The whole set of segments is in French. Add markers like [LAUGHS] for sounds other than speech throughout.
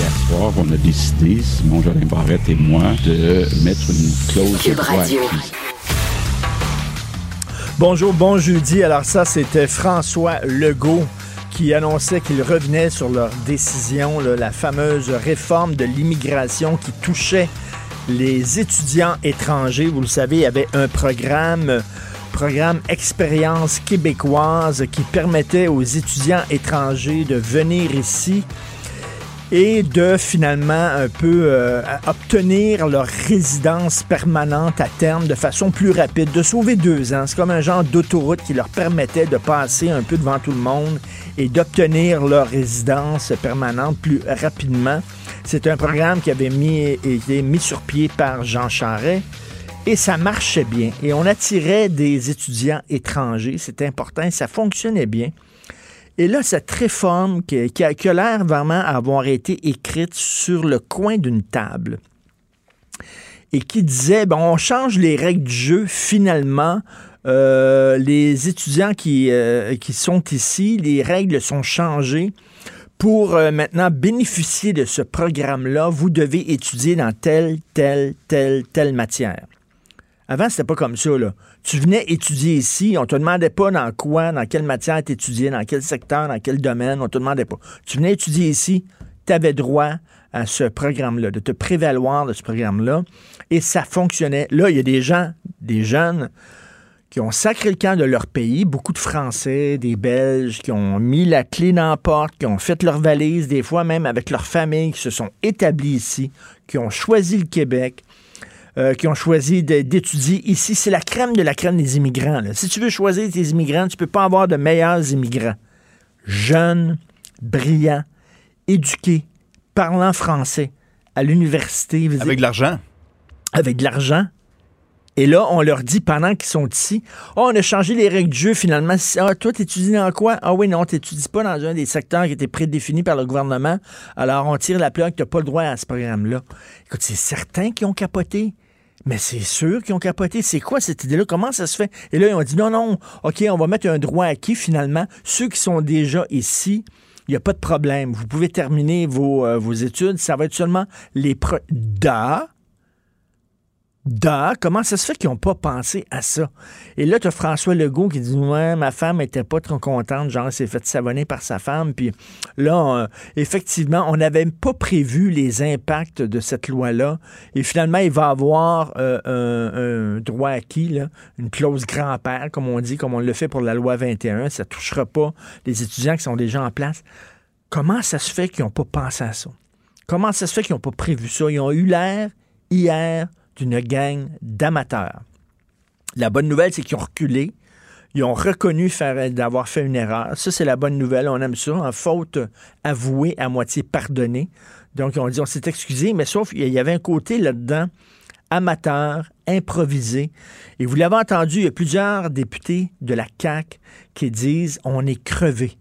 Hier soir, on a décidé, Simon Jolin Barrette et moi, de mettre une clause Cube de Radio. Bonjour, bon jeudi. Alors ça, c'était François Legault qui annonçait qu'il revenait sur leur décision, là, la fameuse réforme de l'immigration qui touchait les étudiants étrangers. Vous le savez, il y avait un programme, programme Expérience québécoise qui permettait aux étudiants étrangers de venir ici et de finalement un peu euh, obtenir leur résidence permanente à terme de façon plus rapide, de sauver deux ans. C'est comme un genre d'autoroute qui leur permettait de passer un peu devant tout le monde et d'obtenir leur résidence permanente plus rapidement. C'est un programme qui avait mis, été mis sur pied par Jean Charest. Et ça marchait bien. Et on attirait des étudiants étrangers. C'était important ça fonctionnait bien. Et là, cette réforme qui, qui a, a l'air vraiment avoir été écrite sur le coin d'une table et qui disait, bon, on change les règles du jeu finalement. euh, les étudiants qui, euh, qui sont ici, les règles sont changées. Pour euh, maintenant bénéficier de ce programme-là, vous devez étudier dans telle, telle, telle, telle matière. Avant, c'était pas comme ça, là. Tu venais étudier ici, on te demandait pas dans quoi, dans quelle matière tu étudiais, dans quel secteur, dans quel domaine, on te demandait pas. Tu venais étudier ici, tu avais droit à ce programme-là, de te prévaloir de ce programme-là, et ça fonctionnait. Là, il y a des gens, des jeunes, qui ont sacré le camp de leur pays, beaucoup de Français, des Belges, qui ont mis la clé dans la porte, qui ont fait leur valise, des fois même avec leur famille, qui se sont établis ici, qui ont choisi le Québec, euh, qui ont choisi d'étudier ici. C'est la crème de la crème des immigrants. là. Si tu veux choisir tes immigrants, tu peux pas avoir de meilleurs immigrants. Jeunes, brillants, éduqués, parlant français, à l'université. Avec de l'argent. avec de l'argent. Et là, on leur dit pendant qu'ils sont ici, oh, on a changé les règles du jeu finalement. Ah, toi, t'étudies dans quoi? Ah oui, non, t'étudies pas dans un des secteurs qui était prédéfini par le gouvernement. Alors, on tire la plug, t'as pas le droit à ce programme-là. Écoute, c'est certains qui ont capoté. Mais c'est sûr qu'ils ont capoté. C'est quoi cette idée-là? Comment ça se fait? Et là, ils ont dit non, non, OK, on va mettre un droit acquis finalement. Ceux qui sont déjà ici, il n'y a pas de problème. Vous pouvez terminer vos, euh, vos études. Ça va être seulement les... Pro... Da, Comment ça se fait qu'ils n'ont pas pensé à ça? Et là, tu as François Legault qui dit Ouais, ma femme était pas trop contente, genre, elle s'est fait savonner par sa femme. Puis là, euh, effectivement, on n'avait pas prévu les impacts de cette loi-là. Et finalement, il va avoir euh, un, un droit acquis, là, une clause grand-père, comme on dit, comme on le fait pour la loi 21. Ça ne touchera pas les étudiants qui sont déjà en place. Comment ça se fait qu'ils n'ont pas pensé à ça? Comment ça se fait qu'ils n'ont pas prévu ça? Ils ont eu l'air hier d'une gang d'amateurs. La bonne nouvelle, c'est qu'ils ont reculé. Ils ont reconnu d'avoir fait une erreur. Ça, c'est la bonne nouvelle. On aime ça. En faute avouée, à moitié pardonnée. Donc, ont dit, on s'est excusé, mais sauf qu'il y avait un côté là-dedans amateur, improvisé. Et vous l'avez entendu, il y a plusieurs députés de la CAQ qui disent, on est crevé.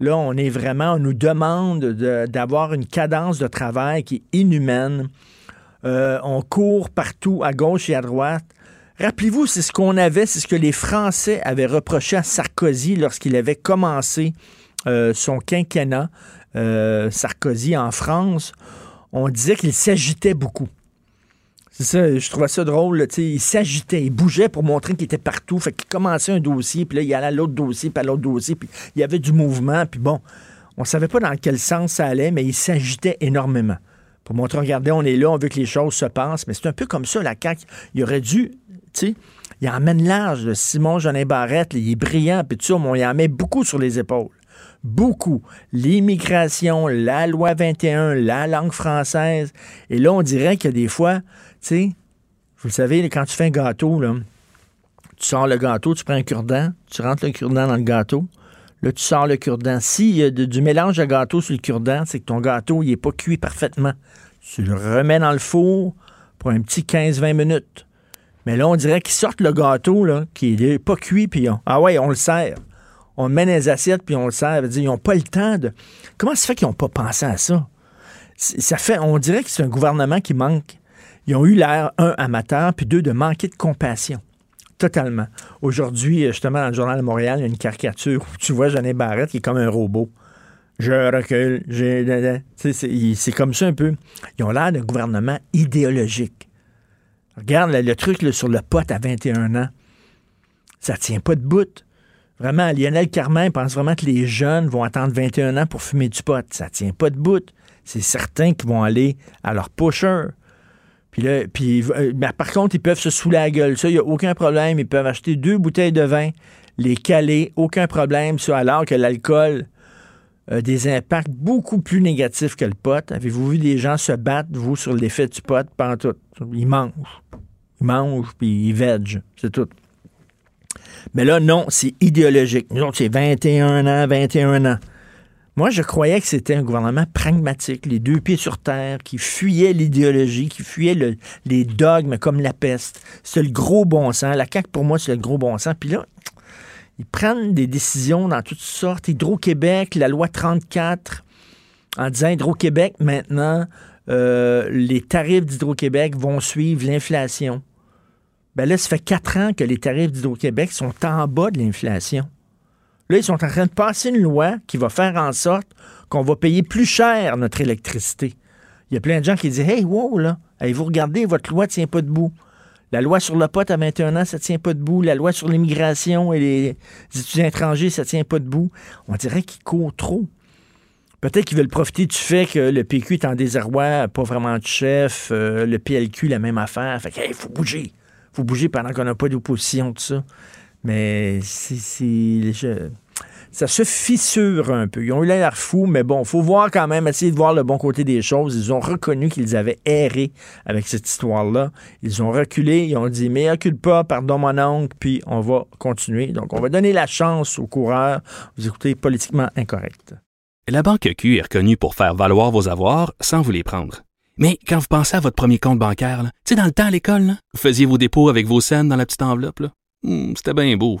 Là, on est vraiment, on nous demande de- d'avoir une cadence de travail qui est inhumaine. Euh, on court partout, à gauche et à droite. Rappelez-vous, c'est ce qu'on avait, c'est ce que les Français avaient reproché à Sarkozy lorsqu'il avait commencé euh, son quinquennat. euh, Sarkozy en France, on disait qu'il s'agitait beaucoup. C'est ça, je trouvais ça drôle. il s'agitait, il bougeait pour montrer qu'il était partout. Fait qu'il commençait un dossier, puis là, il allait à l'autre dossier, puis à l'autre dossier, puis il y avait du mouvement, puis bon, on savait pas dans quel sens ça allait, mais il s'agitait énormément. Pour montrer, regardez, on est là, on veut que les choses se passent. Mais c'est un peu comme ça, la CAQ. Il aurait dû, tu sais, il emmène large. Simon Jeanin Barrette, il est brillant, puis tout mais il en met beaucoup sur les épaules. Beaucoup. L'immigration, la loi 21, la langue française. Et là, on dirait y a des fois, tu sais, vous le savez, quand tu fais un gâteau, là, tu sors le gâteau, tu prends un cure-dent, tu rentres le cure-dent dans le gâteau. Là, tu sors le cure-dent. S'il y a du mélange de gâteau sur le cure-dent, c'est que ton gâteau, il n'est pas cuit parfaitement. Tu le remets dans le four pour un petit 15-20 minutes. Mais là, on dirait qu'ils sortent le gâteau, là, qui n'est pas cuit, puis on, ah ouais, on le sert. On le met les assiettes, puis on le sert. Ils n'ont pas le temps de. Comment ça fait qu'ils n'ont pas pensé à ça? Ça fait, on dirait que c'est un gouvernement qui manque. Ils ont eu l'air, un, amateur, puis deux, de manquer de compassion. Totalement. Aujourd'hui, justement, dans le Journal de Montréal, il y a une caricature où tu vois Jeannet Barrette qui est comme un robot. Je recule, c'est comme ça un peu. Ils ont l'air d'un gouvernement idéologique. Regarde le, truc sur le pote à 21 ans. Ça tient pas de bout. Vraiment, Lionel Carmin pense vraiment que les jeunes vont attendre 21 ans pour fumer du pot. Ça tient pas de bout. C'est certain qu'ils vont aller à leur pusher. Puis là, puis, euh, par contre, ils peuvent se saouler la gueule. Ça, il n'y a aucun problème. Ils peuvent acheter deux bouteilles de vin, les caler, aucun problème. Ça, alors que l'alcool a des impacts beaucoup plus négatifs que le pot. Avez-vous vu des gens se battre, vous, sur l'effet du pot? Pendant tout. Ils mangent. Ils mangent, puis ils veg. C'est tout. Mais là, non, c'est idéologique. Nous autres, c'est 21 ans, 21 ans. Moi, je croyais que c'était un gouvernement pragmatique, les deux pieds sur terre, qui fuyait l'idéologie, qui fuyait les dogmes comme la peste. C'est le gros bon sens. La CAQ, pour moi, c'est le gros bon sens. Puis là, ils prennent des décisions dans toutes sortes. Hydro-Québec, la loi 34, en disant Hydro-Québec, maintenant, euh, les tarifs d'Hydro-Québec vont suivre l'inflation. Ben là, ça fait quatre ans que les tarifs d'Hydro-Québec sont en bas de l'inflation. Là, ils sont en train de passer une loi qui va faire en sorte qu'on va payer plus cher notre électricité. Il y a plein de gens qui disent Hey, wow, là, vous regardez, votre loi ne tient pas debout? La loi sur le pot à 21 ans, ça ne tient pas debout. La loi sur l'immigration et les étudiants étrangers, ça ne tient pas debout. On dirait qu'ils courent trop. Peut-être qu'ils veulent profiter du fait que le PQ est en désarroi, pas vraiment de chef, euh, le PLQ, la même affaire. Fait qu'il faut bouger faut bouger pendant qu'on n'a pas d'opposition, tout ça. Mais c'est. Ça se fissure un peu. Ils ont eu l'air fous, mais bon, faut voir quand même, essayer de voir le bon côté des choses. Ils ont reconnu qu'ils avaient erré avec cette histoire-là. Ils ont reculé, ils ont dit, mais recule pas, pardon mon oncle, puis on va continuer. Donc, on va donner la chance aux coureurs. Vous écoutez politiquement incorrect. La Banque Q est reconnue pour faire valoir vos avoirs sans vous les prendre. Mais quand vous pensez à votre premier compte bancaire, tu sais, dans le temps à l'école, vous faisiez vos dépôts avec vos scènes dans la petite enveloppe. Hmm, c'était bien beau.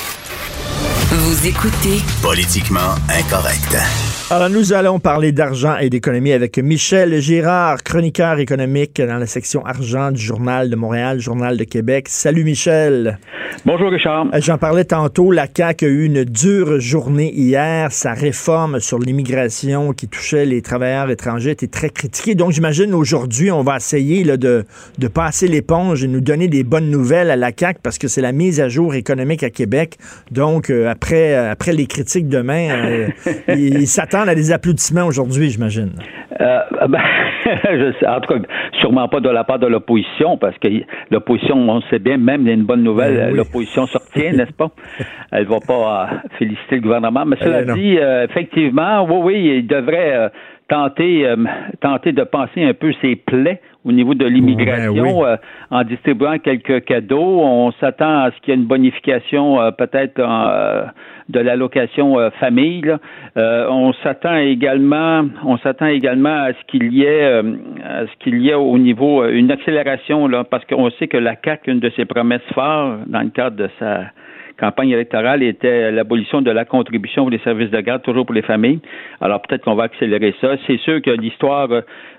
Vous écoutez Politiquement incorrect. Alors, nous allons parler d'argent et d'économie avec Michel Girard, chroniqueur économique dans la section argent du Journal de Montréal, Journal de Québec. Salut Michel. Bonjour Richard. Euh, j'en parlais tantôt, la CAQ a eu une dure journée hier. Sa réforme sur l'immigration qui touchait les travailleurs étrangers était très critiquée. Donc j'imagine aujourd'hui, on va essayer là, de, de passer l'éponge et nous donner des bonnes nouvelles à la CAQ parce que c'est la mise à jour économique à Québec. Donc euh, après, euh, après les critiques demain, [LAUGHS] ils s'attendent à des applaudissements aujourd'hui, j'imagine. Euh, ben, [LAUGHS] je sais, en tout cas, sûrement pas de la part de l'opposition, parce que l'opposition, on sait bien, même il y a une bonne nouvelle, ben l'opposition sortient, [LAUGHS] n'est-ce pas? Elle va pas euh, féliciter le gouvernement. Mais cela eh dit, euh, effectivement, oui, oui, il devrait tenter, tenter de penser un peu ses plaies au niveau de l'immigration ben en distribuant quelques cadeaux. On s'attend à ce qu'il y ait une bonification peut-être en de l'allocation euh, famille. Euh, on s'attend également, on s'attend également à ce qu'il y ait, euh, à ce qu'il y ait au niveau une accélération là, parce qu'on sait que la CAC, une de ses promesses phares dans le cadre de sa campagne électorale était l'abolition de la contribution pour les services de garde, toujours pour les familles. Alors peut-être qu'on va accélérer ça. C'est sûr que l'histoire,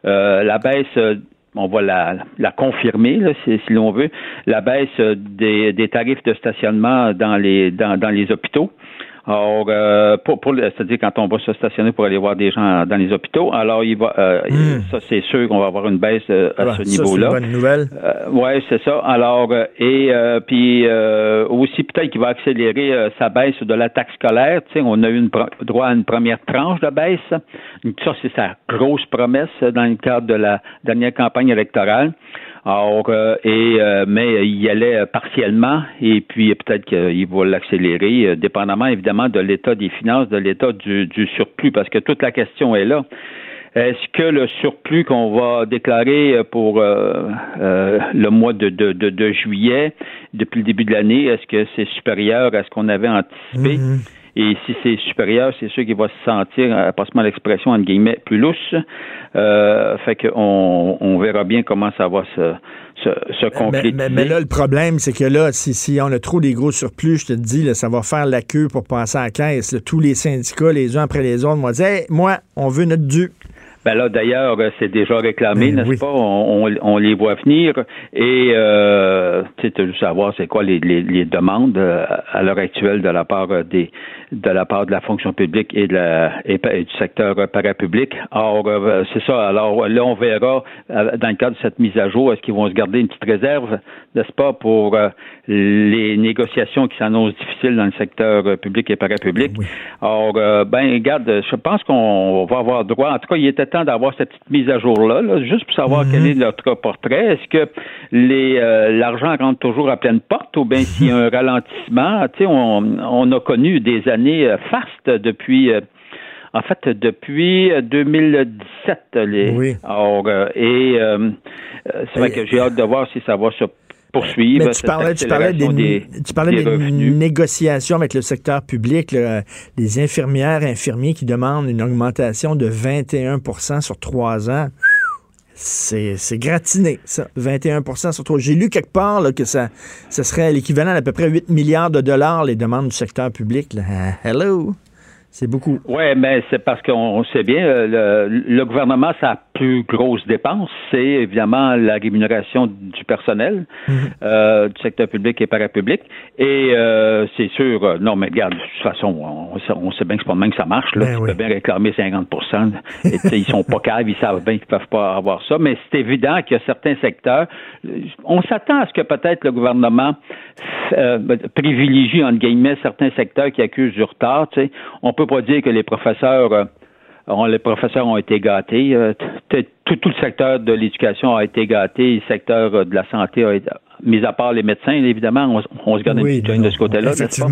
la baisse on va la, la confirmer, là, si, si l'on veut, la baisse des, des tarifs de stationnement dans les dans, dans les hôpitaux. Alors, euh, pour, pour c'est-à-dire quand on va se stationner pour aller voir des gens dans les hôpitaux, alors il va, euh, hmm. ça c'est sûr qu'on va avoir une baisse euh, à ce niveau-là. C'est une bonne nouvelle. Euh, ouais, c'est ça. Alors, et puis aussi peut-être qu'il va accélérer sa baisse de la taxe scolaire. Tu sais, on a eu une droit à une première tranche de baisse. Ça c'est sa grosse promesse dans le cadre de la dernière campagne électorale. Alors, euh, et euh, mais il y allait euh, partiellement, et puis peut-être qu'il va l'accélérer, dépendamment évidemment de l'état des finances, de l'état du, surplus, parce que toute la question est là. Est-ce que le surplus qu'on va déclarer pour le mois de, de, de, juillet, depuis le début de l'année, est-ce que c'est supérieur à ce qu'on avait anticipé? Mm-hmm. Et si c'est supérieur, c'est sûr qu'il va se sentir, euh, passement l'expression, entre guillemets, plus lousse. Euh, fait qu'on on verra bien comment ça va se, se, se Mais, là, le problème, c'est que là, si, si on a trop des gros surplus, je te dis, là, ça va faire la queue pour passer à la caisse. Tous les syndicats, les uns après les autres, vont dire hey, moi, on veut notre dû. Ben là, d'ailleurs, c'est déjà réclamé, ben n'est-ce pas? On, les voit venir. Et euh, tu sais, savoir c'est quoi les, les, les demandes euh, à l'heure actuelle de la part des de la part de la fonction publique et, de la, et, du secteur parapublic. Or, euh, c'est ça. Alors là, on verra euh, dans le cadre de cette mise à jour, est-ce qu'ils vont se garder une petite réserve, n'est-ce pas, pour euh, les négociations qui s'annoncent difficiles dans le secteur public et parapublic. Or, ben, regarde, je pense qu'on va avoir droit. En tout cas, il était temps d'avoir cette petite mise à jour-là, juste pour savoir quel est notre portrait. Est-ce que les l'argent rentre toujours à pleine porte ou bien s'il y a un [LAUGHS] ralentissement? Tu sais, on, on a connu des années euh, faste depuis euh, en fait, depuis 2017. Euh, les, oui. et c'est vrai que j'ai hâte de voir si ça va se poursuivre. tu parlais, tu parlais des, tu parlais des, négociations avec le secteur public, les infirmières, infirmiers qui demandent une augmentation de 21% sur trois ans. C'est gratiné, ça. 21% sur trois. J'ai lu quelque part que ça, ça serait l'équivalent d'à peu près 8 milliards de dollars, les demandes du secteur public. [LAUGHS] Hello! C'est beaucoup. Oui, mais c'est parce qu'on sait bien, euh, le, gouvernement, sa plus grosse dépense, c'est évidemment la rémunération du personnel mhm. euh, du secteur public et parapublic. Et euh, c'est sûr, non, mais regarde, de toute façon, on, sait bien que c'est pas même que ça marche. Là. Ben tu bien réclamer 50 et, Ils sont pas [LAUGHS] caves, ils savent bien qu'ils peuvent pas avoir ça. Mais c'est évident qu'il y a certains secteurs. On s'attend à ce que peut-être le gouvernement privilégie, entre guillemets, certains secteurs qui accusent du retard. Tu sais. On peut peut pas dire que les professeurs euh, les professeurs ont été gâtés. Euh, tout, le secteur de l'éducation a été gâté, le secteur euh, de la santé a été, mis à part les médecins, évidemment, on, se garde une petite de ce côté-là, n'est-ce pas?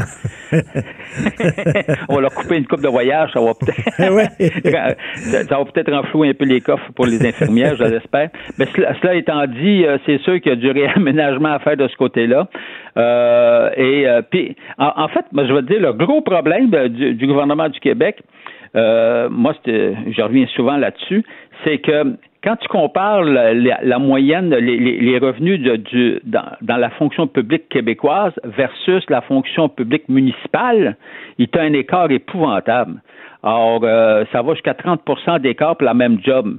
[LAUGHS] on va leur couper une coupe de voyage, ça va peut-être [LAUGHS] [LAUGHS] ça va peut-être renflouer un peu les coffres pour les infirmières, je l'espère. Mais cela, étant dit, c'est sûr qu'il y a du réaménagement à faire de ce côté-là. et puis, en, fait, je veux dire, le gros problème du gouvernement du Québec, euh, moi, je reviens souvent là-dessus, c'est que quand tu compares la, moyenne, les, revenus de, dans, la fonction publique québécoise versus la fonction publique municipale, il y a un écart épouvantable. Alors, euh, ça va jusqu'à 30% d'écart pour la même job.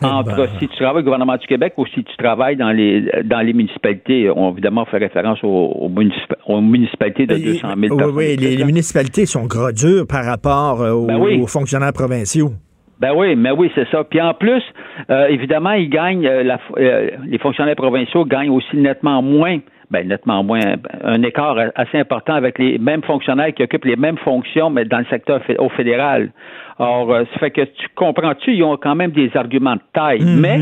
Eh entre ben. si tu travailles au gouvernement du Québec ou si tu travailles dans les dans les municipalités, on évidemment fait référence aux, municipalités de 200 000 personnes. Oui, les, municipalités sont gros dures par rapport euh, ben aux, fonctionnaires provinciaux. Ben oui, mais oui, c'est ça. Puis en plus, euh, évidemment, ils gagnent, euh, les fonctionnaires provinciaux gagnent aussi nettement moins ben, nettement moins, un écart assez important avec les mêmes fonctionnaires qui occupent les mêmes fonctions, mais dans le secteur au fédéral. Or, euh, ça fait que tu comprends-tu, ils ont quand même des arguments de taille. Mm-hmm. Mais,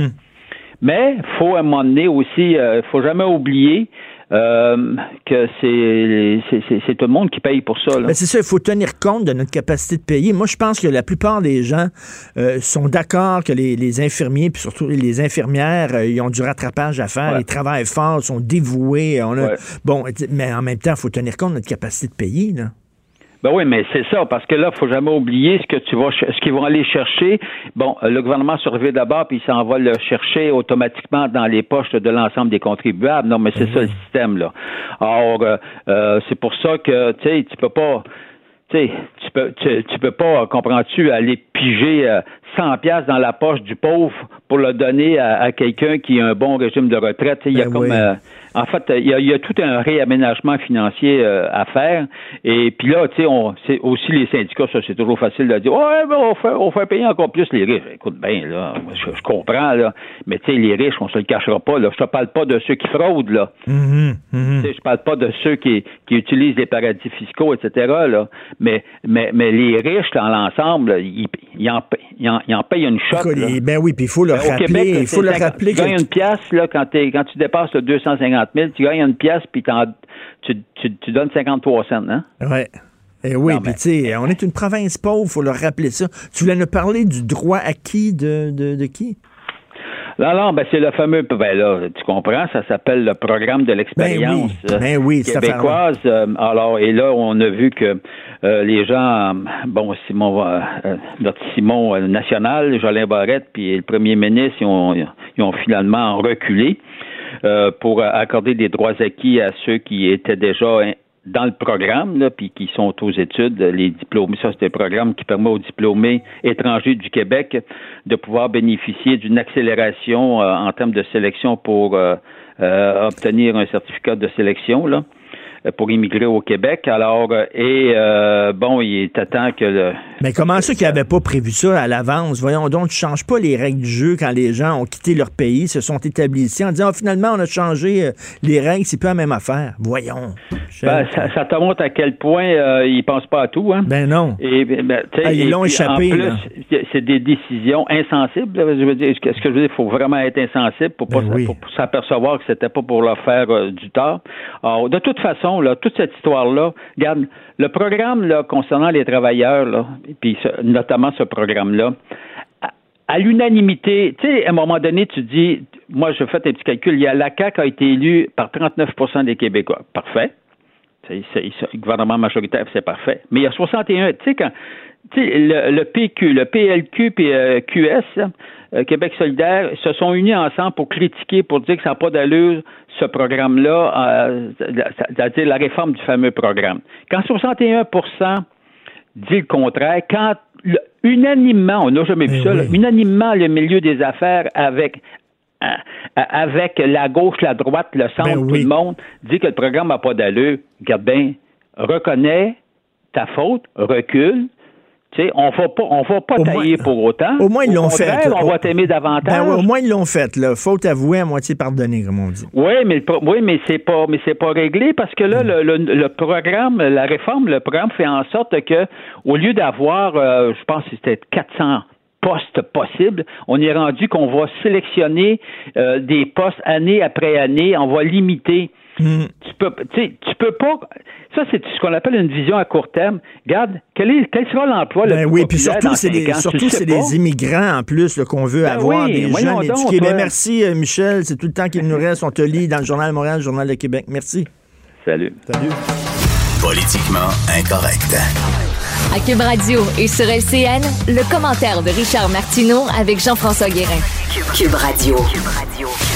mais, faut à un moment donné aussi, euh, faut jamais oublier euh, que c'est tout le monde qui paye pour ça. Ben, c'est ça, il faut tenir compte de notre capacité de payer. Moi, je pense que la plupart des gens euh, sont d'accord que les, infirmiers, puis surtout les infirmières, euh, ils ont du rattrapage à faire, ils travaillent fort, sont dévoués. On Bon, mais en même temps, il faut tenir compte de notre capacité de payer. Là. Ben oui, mais c'est ça, parce que là, il faut jamais oublier ce que tu vas, ce qu'ils vont aller chercher. Bon, le gouvernement surveille d'abord, puis il s'en va le chercher automatiquement dans les poches de l'ensemble des contribuables. Non, mais c'est ça le système là. Or, euh, euh, c'est pour ça que tu sais, tu peux pas tu sais, tu peux, tu, peux pas, comprends-tu, aller piger 100 pièces dans la poche du pauvre pour le donner à, quelqu'un qui a un bon régime de retraite. Il y a ben comme euh, en fait, il y, a, tout un réaménagement financier euh, à faire. Et puis là, tu sais, on, c'est aussi les syndicats, ça, c'est toujours facile de dire, ouais, ben, on fait, on fait payer encore plus les riches. Écoute, bien, là, je, comprends, là, mais tu sais, les riches, on se le cachera pas, là. Je te parle pas de ceux qui fraudent, là. Mm-hmm, mm-hmm. Tu sais, je parle pas de ceux qui, qui utilisent les paradis fiscaux, etc., là. Mais, mais, mais les riches, dans l'ensemble, ils, ils, en, ils, en, payent une shot. ben oui, puis il faut le ben, rappeler. il faut le rappeler. Tu gagnes une pièce, là, quand, quand tu dépasses le 250 tu gagnes une pièce, puis tu, tu, donnes 53 cents, hein? Ouais. Eh oui, puis tu sais, on est une province pauvre, il faut leur rappeler ça. Tu voulais nous parler du droit acquis de, de, de qui? Non, non, ben c'est le fameux, ben là, tu comprends, ça s'appelle le programme de l'expérience ben oui, ben québécoise. Euh, alors, et là, on a vu que euh, les gens, bon, Simon, euh, notre Simon national, Jolin Barrette, puis le premier ministre, ils ont, finalement reculé. Euh, pour accorder des droits acquis à ceux qui étaient déjà dans le programme, là, puis qui sont aux études, les diplômés. Ça, c'est un programme qui permet aux diplômés étrangers du Québec de pouvoir bénéficier d'une accélération euh, en termes de sélection pour euh, obtenir un certificat de sélection. Euh, pour immigrer au Québec. Alors, euh, et euh, bon, il est temps que le. Mais comment ça qu'ils n'avaient pas prévu ça à l'avance? Voyons donc, tu ne changes pas les règles du jeu quand les gens ont quitté leur pays, se sont établis ici en disant, oh, finalement, on a changé les règles, c'est plus la même affaire. Voyons. Ben, ça, te montre à quel point ils ne pensent pas à tout. Hein? Ben non. Et, ben, ah, ils l'ont échappé. En plus, c'est des décisions insensibles. Je veux dire, ce que je veux dire, il faut vraiment être insensible pour, ben pour s'apercevoir que c'était pas pour leur faire du tort. Alors, de toute façon, toute cette histoire-là, regarde, le programme concernant les travailleurs, là, puis notamment ce programme-là, à, l'unanimité, tu sais, à un moment donné, tu dis, moi, je fais un petit calcul, il y a la CAQ a été élue par 39% des Québécois. Parfait. C'est, le gouvernement majoritaire, c'est parfait. Mais il y a 61, tu sais, quand le, le, PQ, le PLQ et euh, QS, euh, Québec solidaire, se sont unis ensemble pour critiquer, pour dire que ça n'a pas d'allure ce programme-là, euh, c'est-à-dire la réforme du fameux programme. Quand 61% dit le contraire, quand unanimement, on n'a jamais vu eh ça, unanimement le milieu des affaires avec euh, avec la gauche, la droite, le centre, ben tout le monde dit que le programme n'a pas d'allure. Regarde bien, reconnais ta faute, recule, on va pas, on va pas tailler pour autant. Au moins, ils l'ont fait. On va t'aimer davantage. Ben au moins, ils l'ont fait. Là. Faute avouée, à moitié pardonnée, comme on dit. Oui, mais, oui, mais c'est pas, mais c'est pas réglé parce que là, mm. le, programme, la réforme, le programme fait en sorte que, au lieu d'avoir, euh, je pense que c'était 400 postes possibles. On est rendu qu'on va sélectionner euh, des postes année après année. On va limiter. Mm. Tu peux, tu peux pas. Ça, c'est ce qu'on appelle une vision à court terme. Regarde, quel, est, quel sera l'emploi ben oui, puis surtout, c'est des, surtout, c'est des immigrants en plus qu'on veut ben avoir, des jeunes éduqués. Ben, merci, euh, Michel. C'est tout le temps qu'il nous reste. On te lit dans le Journal de Montréal, le Journal de Québec. Merci. Salut. Salut. Politiquement incorrect. À Cube Radio et sur LCN, le commentaire de Richard Martineau avec Jean-François Guérin. Cube Radio. Cube Radio.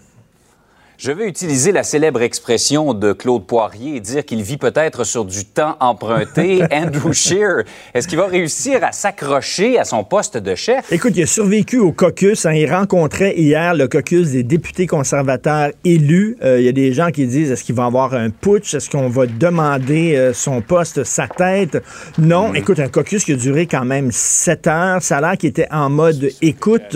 Je vais utiliser la célèbre expression de Claude Poirier et dire qu'il vit peut-être sur du temps emprunté. [LAUGHS] Andrew Scheer, est-ce qu'il va réussir à s'accrocher à son poste de chef? Écoute, il a survécu au caucus. Hein. il rencontrait hier le caucus des députés conservateurs élus. Euh, il y a des gens qui disent est-ce qu'il va avoir un putsch? Est-ce qu'on va demander euh, son poste, sa tête? Non. Mm. Écoute, un caucus qui a duré quand même sept heures. Ça a l'air qu'il était en mode écoute.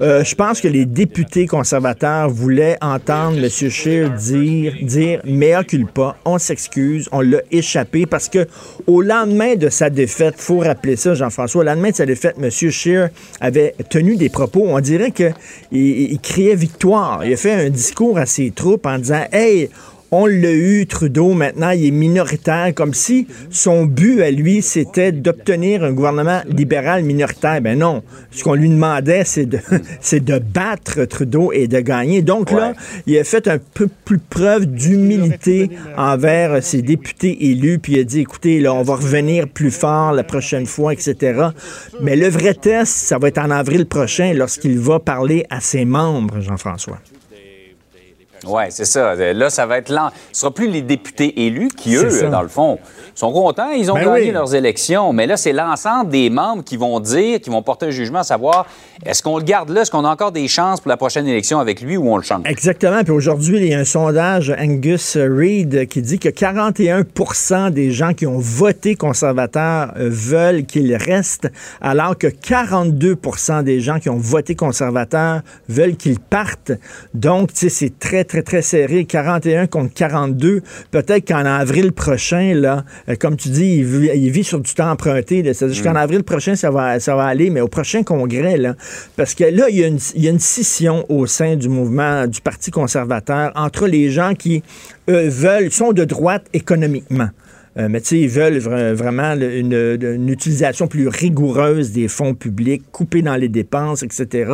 Euh, je pense que les députés conservateurs voulaient entendre M. Scheer dire, dire mea culpa, on s'excuse, on l'a échappé parce que au lendemain de sa défaite, faut rappeler ça, Jean-François, au lendemain de sa défaite, M. Scheer avait tenu des propos, on dirait qu'il il criait victoire. Il a fait un discours à ses troupes en disant Hey, on l'a eu, Trudeau, maintenant, il est minoritaire, comme si son but à lui, c'était d'obtenir un gouvernement libéral minoritaire. Ben non. Ce qu'on lui demandait, c'est de, [LAUGHS] c'est de battre Trudeau et de gagner. Donc là, il a fait un peu plus preuve d'humilité envers ses députés élus, puis il a dit, écoutez, là, on va revenir plus fort la prochaine fois, etc. Mais le vrai test, ça va être en avril prochain, lorsqu'il va parler à ses membres, Jean-François. Oui, c'est ça. Là, ça va être lent. Ce ne sera plus les députés élus qui, eux, dans le fond, sont contents. Ils ont ben gagné leurs élections. Mais là, c'est l'ensemble des membres qui vont dire, qui vont porter un jugement à savoir est-ce qu'on le garde là? Est-ce qu'on a encore des chances pour la prochaine élection avec lui ou on le change? Exactement. Puis aujourd'hui, il y a un sondage, Angus Reid, qui dit que 41 des gens qui ont voté conservateur euh, veulent qu'il reste, alors que 42% des gens qui ont voté conservateur veulent qu'il parte. Donc, tu sais, c'est très, très, très serré. 41 contre 42. Peut-être qu'en avril prochain, là, euh, comme tu dis, il vit, sur du temps emprunté. C'est-à-dire qu'en mm. avril prochain, ça va, ça va aller, mais au prochain congrès, là, parce que là, il y, a une, il y a une scission au sein du mouvement du Parti conservateur entre les gens qui eux, veulent, sont de droite économiquement. Euh, mais tu sais, ils veulent vraiment une, utilisation plus rigoureuse des fonds publics, couper dans les dépenses, etc.,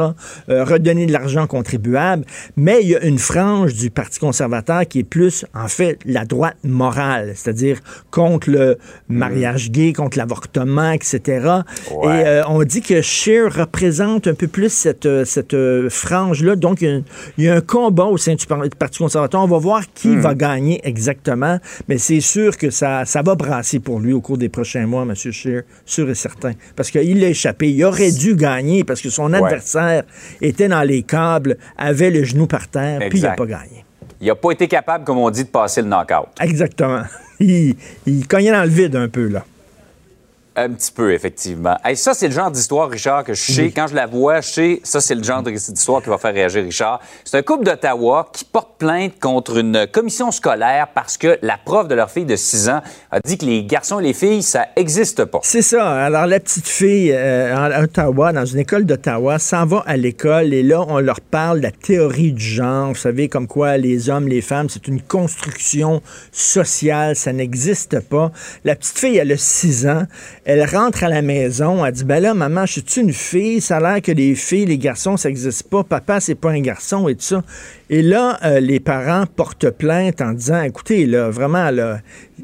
euh, redonner de l'argent contribuable. Mais il y a une frange du Parti conservateur qui est plus, en fait, la droite morale, c'est-à-dire contre le mariage gay, contre l'avortement, etc. Et euh, on dit que Scheer représente un peu plus cette, cette frange-là. Donc, il y, a, un combat au sein du Parti conservateur. On va voir qui hmm. va gagner exactement, mais c'est sûr que ça ça va brasser pour lui au cours des prochains mois, M. Scheer, sûr et certain. Parce qu'il l'a échappé. Il aurait dû gagner parce que son adversaire était dans les câbles, avait le genou par terre, puis il n'a pas gagné. Il n'a pas été capable, comme on dit, de passer le knockout. Exactement. [LAUGHS] Il, il cognait dans le vide un peu, là. Un petit peu, effectivement. Ça, c'est le genre d'histoire, Richard, que je sais, quand je la vois, je sais, ça, c'est le genre d'histoire qui va faire réagir Richard. C'est un couple d'Ottawa qui porte plainte contre une commission scolaire parce que la prof de leur fille de 6 ans a dit que les garçons et les filles, ça n'existe pas. C'est ça. Alors, la petite fille euh, en Ottawa, dans une école d'Ottawa, s'en va à l'école et là, on leur parle de la théorie du genre. Vous savez, comme quoi les hommes, les femmes, c'est une construction sociale, ça n'existe pas. La petite fille, elle a 6 ans. Elle rentre à la maison, elle dit Ben là, maman, je suis une fille, ça a l'air que les filles, les garçons, ça n'existe pas, papa, c'est pas un garçon et tout ça. Et là, euh, les parents portent plainte en disant écoutez, là, vraiment, là,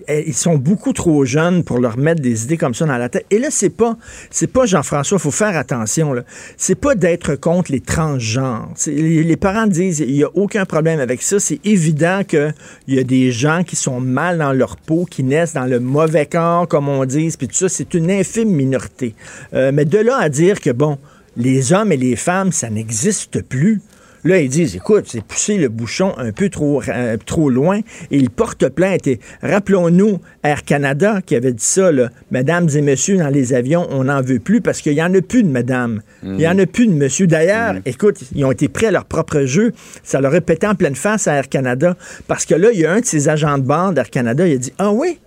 eh, ils sont beaucoup trop jeunes pour leur mettre des idées comme ça dans la tête. Et là, c'est pas, c'est pas Jean-François, il faut faire attention, là. C'est pas d'être contre les transgenres. Les, parents disent il n'y a aucun problème avec ça. C'est évident qu'il y a des gens qui sont mal dans leur peau, qui naissent dans le mauvais corps, comme on dit, puis tout ça, c'est une infime minorité. Euh, mais de là à dire que, bon, les hommes et les femmes, ça n'existe plus. Là, ils disent, écoute, c'est pousser le bouchon un peu trop, euh, trop loin et ils portent plainte. Et rappelons-nous Air Canada qui avait dit ça, là, mesdames et messieurs, dans les avions, on n'en veut plus parce qu'il n'y en a plus de madame. Il n'y en a plus de monsieur. D'ailleurs, mm. écoute, ils ont été prêts à leur propre jeu. Ça leur pété en pleine face à Air Canada parce que là, il y a un de ces agents de bande d'Air Canada, il a dit, ah oui,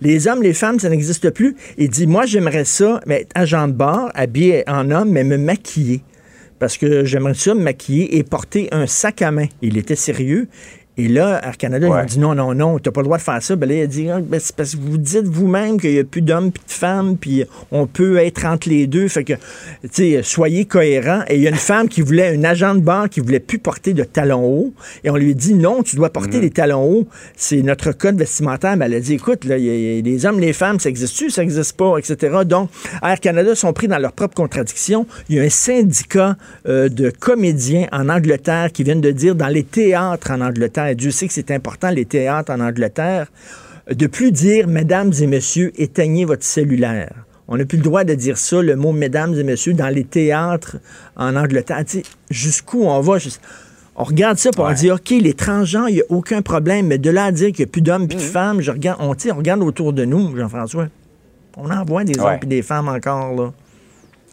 les hommes, les femmes, ça n'existe plus. Il dit, moi, j'aimerais ça, mais être agent de bord, habillé en homme, mais me maquiller parce que j'aimerais ça me maquiller et porter un sac à main. Il était sérieux et là, Air Canada, il dit non, non, non, t'as pas le droit de faire ça. Ben là, il a dit, ah, ben, c'est parce que vous dites vous-même qu'il n'y a plus d'hommes et de femmes, puis on peut être entre les deux. Fait que, tu sais, soyez cohérents. Et il y a une femme qui voulait, une agent de banque qui voulait plus porter de talons hauts. Et on lui dit, non, tu dois porter mm-hmm. des talons hauts. C'est notre code vestimentaire. Ben, elle a dit, écoute, là, y a, les hommes, les femmes, ça existe-tu, ça existe pas, etc. Donc, Air Canada sont pris dans leur propre contradiction. Il y a un syndicat euh, de comédiens en Angleterre qui viennent de dire, dans les théâtres en Angleterre, Dieu sait que c'est important, les théâtres en Angleterre, de plus dire, mesdames et messieurs, éteignez votre cellulaire. On n'a plus le droit de dire ça, le mot mesdames et messieurs, dans les théâtres en Angleterre. Jusqu'où on va? On regarde ça pour dire, OK, les transgenres, il n'y a aucun problème, mais de là à dire qu'il n'y a plus d'hommes et de mm-hmm. femmes, je regarde, on, on regarde autour de nous, Jean-François. On en voit des hommes et des femmes encore, là.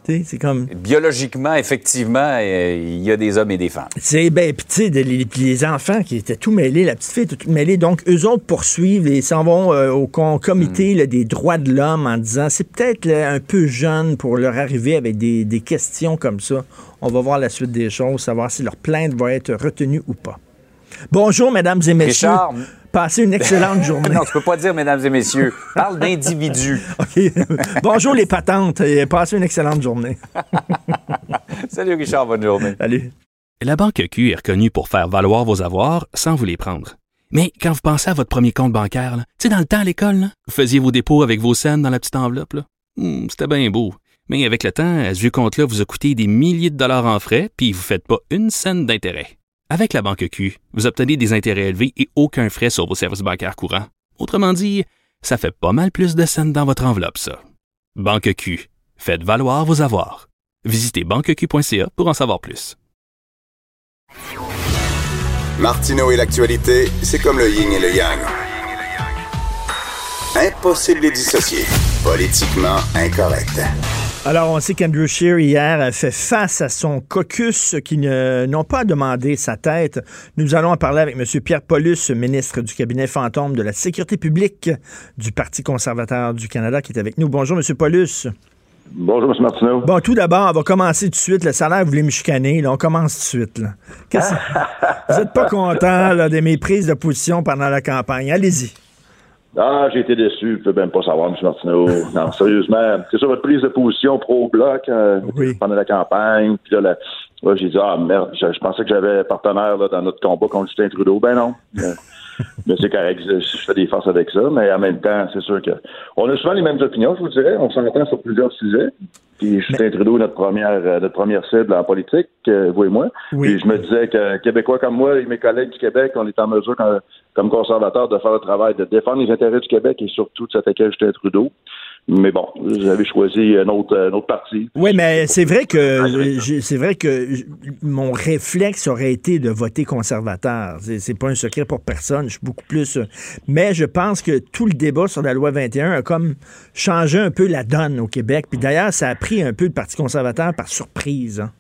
C'est comme... Biologiquement, effectivement, euh, il y a des hommes et des femmes. C'est, ben, puis tu sais, les, enfants qui étaient tout mêlés, la petite fille était tout mêlée, donc eux autres poursuivent et s'en vont euh, au comité hmm. des droits de l'homme en disant c'est peut-être un peu jeune pour leur arriver avec des, des questions comme ça. On va voir la suite des choses, savoir si leur plainte va être retenue ou pas. Bonjour, mesdames et messieurs. Richard, Passez une excellente [LAUGHS] journée. non, tu peux pas dire mesdames et messieurs. Parle d'individus. [LAUGHS] Bonjour les patentes et passez une excellente journée. [LAUGHS] Salut Richard, bonne journée. Salut. La Banque Q est reconnue pour faire valoir vos avoirs sans vous les prendre. Mais quand vous pensez à votre premier compte bancaire, tu sais, dans le temps à l'école, vous faisiez vos dépôts avec vos scènes dans la petite enveloppe. Hmm, c'était bien beau. Mais avec le temps, ce vieux compte-là vous a coûté des milliers de dollars en frais, puis vous ne faites pas une scène d'intérêt. Avec la banque Q, vous obtenez des intérêts élevés et aucun frais sur vos services bancaires courants. Autrement dit, ça fait pas mal plus de scènes dans votre enveloppe, ça. Banque Q, faites valoir vos avoirs. Visitez banqueq.ca pour en savoir plus. Martineau et l'actualité, c'est comme le yin et le yang. Impossible de les dissocier. Politiquement incorrect. Alors, on sait qu'Andrew Scheer, hier, a fait face à son caucus qui n'ont pas demandé sa tête. Nous allons en parler avec M. Pierre Paulus, ministre du cabinet fantôme de la Sécurité publique du Parti conservateur du Canada, qui est avec nous. Bonjour, M. Paulus. Bonjour, M. Martineau. Bon, tout d'abord, on va commencer tout de suite. Le salaire, vous voulez me chicaner. Là, on commence tout de suite. Là. [LAUGHS] vous n'êtes pas content là, de mes prises de position pendant la campagne? Allez-y. Ah, j'ai été déçu. Vous ne même pas savoir, M. Martineau. [LAUGHS] non, sérieusement. C'est ça votre prise de position pro-bloc euh, pendant la campagne. Puis là, j'ai dit, ah merde, je, pensais que j'avais partenaire là, dans notre combat contre Justin Trudeau. Ben non. Euh, [LAUGHS] mais c'est correct, je, fais des forces avec ça, mais en même temps, c'est sûr que on a souvent les mêmes opinions, je vous dirais. On s'entend sur plusieurs sujets. Puis Justin Trudeau, notre première, euh, notre première cible en politique, vous et moi. Oui. je me disais que Québécois comme moi et mes collègues du Québec, on est en mesure, comme conservateurs, de faire le travail de défendre les intérêts du Québec et surtout de s'attaquer à Justin Trudeau. Mais bon, j'avais choisi un autre, un autre parti. Oui, mais c'est vrai que c'est vrai que mon réflexe aurait été de voter conservateur. C'est pas un secret pour personne. Je suis beaucoup plus. Mais je pense que tout le débat sur la loi 21 a comme changé un peu la donne au Québec. Puis d'ailleurs, ça a pris un peu le Parti conservateur par surprise. Hein.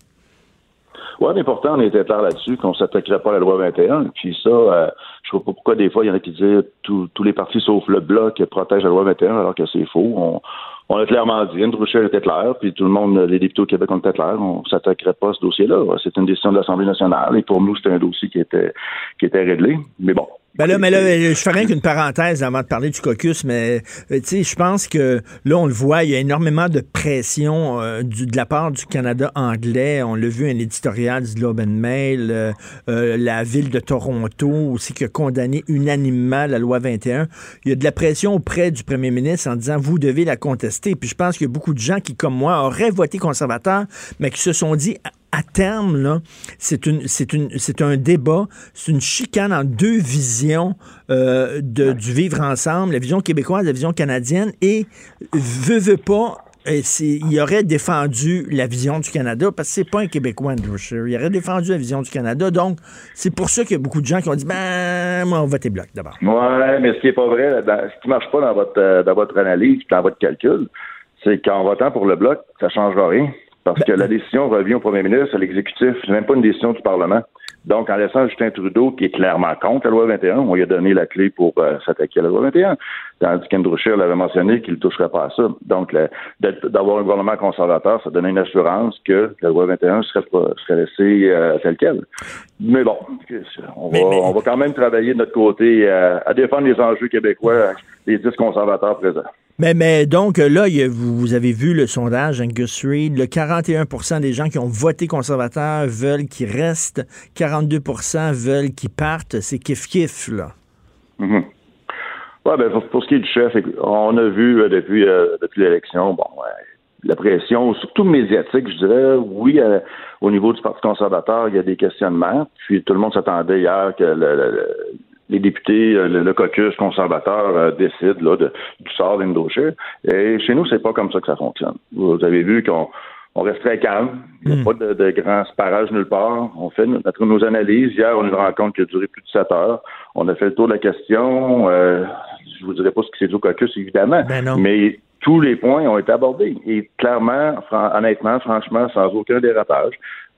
Oui, mais pourtant, on était clair là-dessus qu'on s'attaquerait pas à la loi 21. Puis ça, euh, je vois pas pourquoi des fois, il y en a qui disent tous les partis sauf le Bloc protègent la loi 21, alors que c'est faux. On, on a clairement dit, Andrew Scheer était clair, puis tout le monde, les députés au Québec ont été clairs, on s'attaquerait pas à ce dossier-là. C'est une décision de l'Assemblée nationale, et pour nous, c'était un dossier qui était, qui était réglé. Mais bon, ben là, mais là, je ferai rien qu'une parenthèse avant de parler du caucus, mais euh, tu sais, je pense que là, on le voit, il y a énormément de pression euh, du, de la part du Canada anglais. On l'a vu, un éditorial du Globe and Mail, euh, la ville de Toronto aussi qui a condamné unanimement la loi 21. Il y a de la pression auprès du premier ministre en disant, vous devez la contester. Puis je pense qu'il y a beaucoup de gens qui, comme moi, auraient voté conservateur, mais qui se sont dit, à terme, là, c'est une, c'est une, c'est un débat, c'est une chicane en deux visions euh, de, du vivre ensemble, la vision québécoise, la vision canadienne, et veut, veut pas. Euh, il aurait défendu la vision du Canada parce que c'est pas un Québécois, Andrew Scheer. Il aurait défendu la vision du Canada. Donc, c'est pour ça qu'il y a beaucoup de gens qui ont dit Ben, moi, on va voter bloc d'abord. Ouais, mais ce qui est pas vrai, ce qui marche pas dans votre, euh, dans votre analyse, dans votre calcul, c'est qu'en votant pour le bloc, ça changera rien. Parce ben, que la décision revient au premier ministre, à l'exécutif. C'est même pas une décision du Parlement. Donc, en laissant Justin Trudeau, qui est clairement contre la loi 21, on lui a donné la clé pour euh, s'attaquer à la loi 21. Tandis qu'Andrew Scheer l'avait mentionné qu'il ne toucherait pas à ça. Donc, d'avoir un gouvernement conservateur, ça donnait une assurance que la loi 21 serait, serait laissée euh, telle qu'elle. Mais bon, on va, on va quand même travailler de notre côté euh, à défendre les enjeux québécois, les dix conservateurs présents. Mais, mais donc, là, vous, avez vu le sondage Angus Reid, le 41% des gens qui ont voté conservateur veulent qu'il reste, 42% veulent qu'il parte. C'est kiff-kiff, là. Mm-hmm. Ouais, ben, pour, ce qui est du chef, on a vu euh, depuis, euh, depuis l'élection, bon, la pression, surtout médiatique, je dirais, oui, euh, au niveau du Parti conservateur, il y a des questionnements. Puis tout le monde s'attendait hier que le, les députés, euh, le, caucus conservateur euh, décide là, de, du sort d'Indochir. Et chez nous, c'est pas comme ça que ça fonctionne. Vous avez vu qu'on on reste très calme. Il n'y a hmm. pas de, de grands parages nulle part. On fait notre, nos analyses. Hier, on a une rencontre qui a duré plus de sept heures. On a fait le tour de la question. Euh, je vous dirai pas ce qui s'est dit au caucus, évidemment. Ben mais tous les points ont été abordés. Et clairement, honnêtement, franchement, sans aucun dérapage.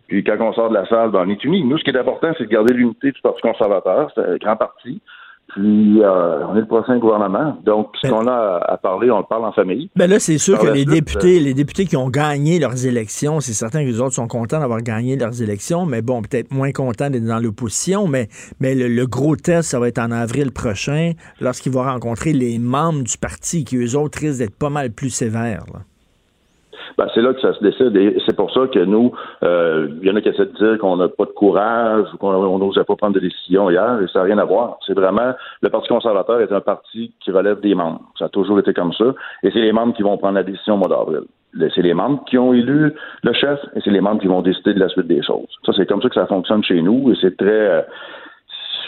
Puis quand on sort de la salle, ben, on est unis. Nous, ce qui est important, c'est de garder l'unité du Parti conservateur. C'est un grand parti. Puis euh, on est le prochain gouvernement. Donc, ce qu'on a à parler, on le parle en famille. Ben là, c'est sûr que les députés, les députés qui ont gagné leurs élections, c'est certain que les autres sont contents d'avoir gagné leurs élections, mais bon, peut-être moins contents d'être dans l'opposition. Mais, mais le, gros test, ça va être en avril prochain, lorsqu'ils vont rencontrer les membres du parti, qui eux autres risquent d'être pas mal plus sévères. Là ben, c'est là que ça se décide. Et c'est pour ça que nous, euh, il y en a qui essaient de dire qu'on n'a pas de courage ou qu'on n'osait pas prendre de décision hier, et ça n'a rien à voir. C'est vraiment, le Parti conservateur est un parti qui relève des membres. Ça a toujours été comme ça. Et c'est les membres qui vont prendre la décision au mois d'avril. c'est les membres qui ont élu le chef et c'est les membres qui vont décider de la suite des choses. Ça, c'est comme ça que ça fonctionne chez nous et c'est très, euh,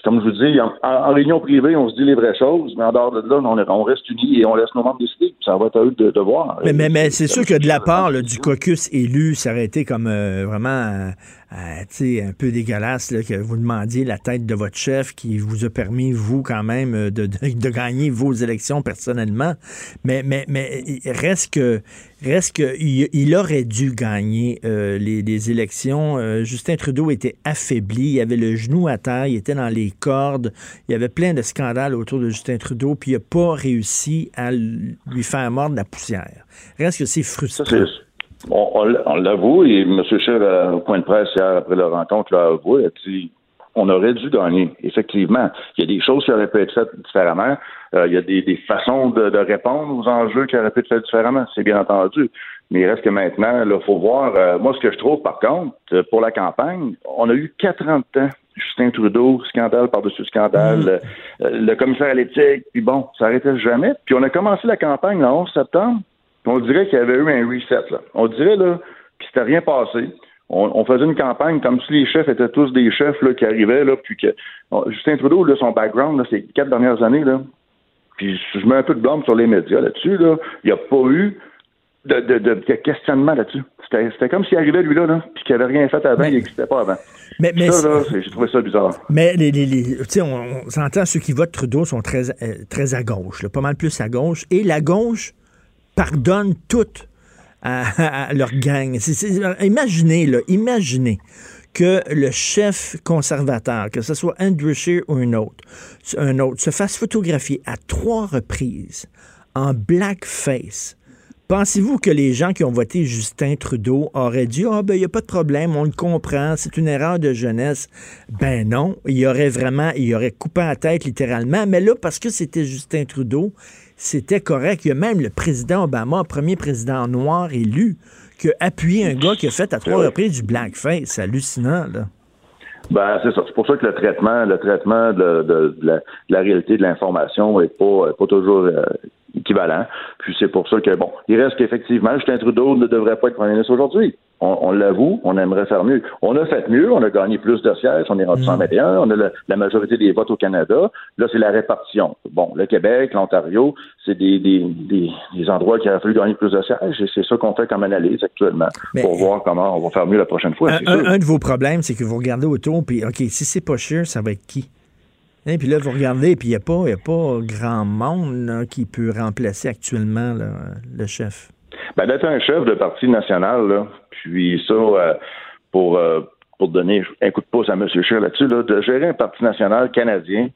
comme je vous dis, en, réunion privée, on se dit les vraies choses, mais en dehors de là, on, reste unis et on laisse nos membres décider. Ça va être à eux de, voir. Mais, mais, c'est sûr que de la part du caucus élu, ça aurait été comme euh, vraiment euh, un peu dégueulasse que vous demandiez la tête de votre chef qui vous a permis, vous, quand même, de, de, de gagner vos élections personnellement. Mais, mais, mais reste que Reste qu'il il aurait dû gagner euh, les, élections. Euh, Justin Trudeau était affaibli, il avait le genou à terre, il était dans les cordes, il y avait plein de scandales autour de Justin Trudeau, puis il n'a pas réussi à lui faire mordre la poussière. Reste que c'est frustrant. On, l'avoue, et M. Scheer, au point de presse hier après la rencontre, l'a avoué, a dit on aurait dû gagner, effectivement. Il y a des choses qui auraient pu être faites différemment. Euh, il y a des, façons de, répondre aux enjeux qui auraient pu être faites différemment, c'est bien entendu. Mais il reste que maintenant, il faut voir. Euh, moi, ce que je trouve, par contre, euh, pour la campagne, on a eu quatre ans de temps. Justin Trudeau, scandale par-dessus scandale, mm. le, commissaire à l'éthique, puis bon, ça n'arrêtait jamais. Puis on a commencé la campagne le 11 septembre, on dirait qu'il y avait eu un reset. Là. On dirait là, qu'il s'était rien passé on, faisait une campagne comme si les chefs étaient tous des chefs là, qui arrivaient, là, puis que Justin Trudeau, là, son background, là, ces quatre dernières années, là, puis je mets un peu de blâme sur les médias là-dessus, là, il n'y a pas eu de, de, de, questionnement là-dessus. C'était comme s'il arrivait, lui, là, puis qu'il n'avait rien fait avant, il n'existait pas avant. Mais, mais ça, là, j'ai trouvé ça bizarre. Mais les, les, les on, on s'entend, ceux qui votent Trudeau sont très, euh, très à gauche, là, pas mal plus à gauche, et la gauche pardonne toutes à, leur gang. imaginez, imaginez que le chef conservateur, que ce soit Andrew Scheer ou un autre, un autre, se fasse photographier à trois reprises en blackface. Pensez-vous que les gens qui ont voté Justin Trudeau auraient dit Ah, ben, il n'y a pas de problème, on le comprend, c'est une erreur de jeunesse? Ben non, il aurait vraiment, il aurait coupé la tête littéralement. Mais là, parce que c'était Justin Trudeau, c'était correct. Il y a même le président Obama, premier président noir élu, qui a appuyé un gars qui a fait à trois reprises du blackface. C'est hallucinant, là. Ben, c'est ça. C'est pour ça que le traitement, le traitement de, la, réalité de l'information est pas, pas toujours euh, équivalent. Puis c'est pour ça que, bon, il reste qu'effectivement, Justin Trudeau ne devrait pas être premier ministre aujourd'hui on, l'avoue, on aimerait faire mieux. On a fait mieux, on a gagné plus de sièges, on est rendu 121, mm. on a la majorité des votes au Canada. Là, c'est la répartition. Bon, le Québec, l'Ontario, c'est des, des, des, endroits qui auraient fallu gagner plus de sièges et c'est ça qu'on fait comme analyse actuellement pour voir comment on va faire mieux la prochaine fois. Un, de vos problèmes, c'est que vous regardez autour, puis OK, si c'est pas cher, ça va être qui? Et hein, puis là, vous regardez, puis il n'y a, pas, a pas grand monde qui peut remplacer actuellement le chef. Ben, d'être un chef de parti national, là, puis ça, euh, pour, euh, pour donner un coup de pouce à M. Scheer là-dessus, là, de gérer un parti national canadien,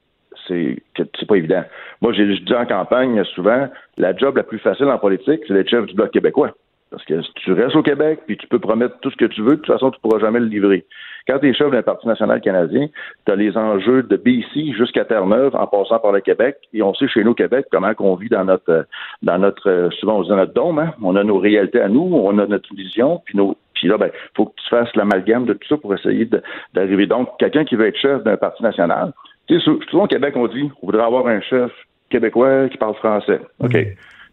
c'est c'est pas évident. Moi, j'ai dit en campagne souvent, la job la plus facile en politique, c'est d'être chef du Bloc québécois. Parce que si tu restes au Québec, puis tu peux promettre tout ce que tu veux, de toute façon, tu ne pourras jamais le livrer. Quand tu es chef d'un Parti national canadien, tu as les enjeux de BC jusqu'à Terre-Neuve en passant par le Québec. Et on sait chez nous Québec comment on vit dans notre dans notre souvent on dit notre dôme, hein? On a nos réalités à nous, on a notre vision, puis nos puis là, ben, faut que tu fasses l'amalgame de tout ça pour essayer d'arriver. Donc, quelqu'un qui veut être chef d'un parti national, tu sais, souvent au Québec, on dit on voudrait avoir un chef québécois qui parle français. OK. Mm.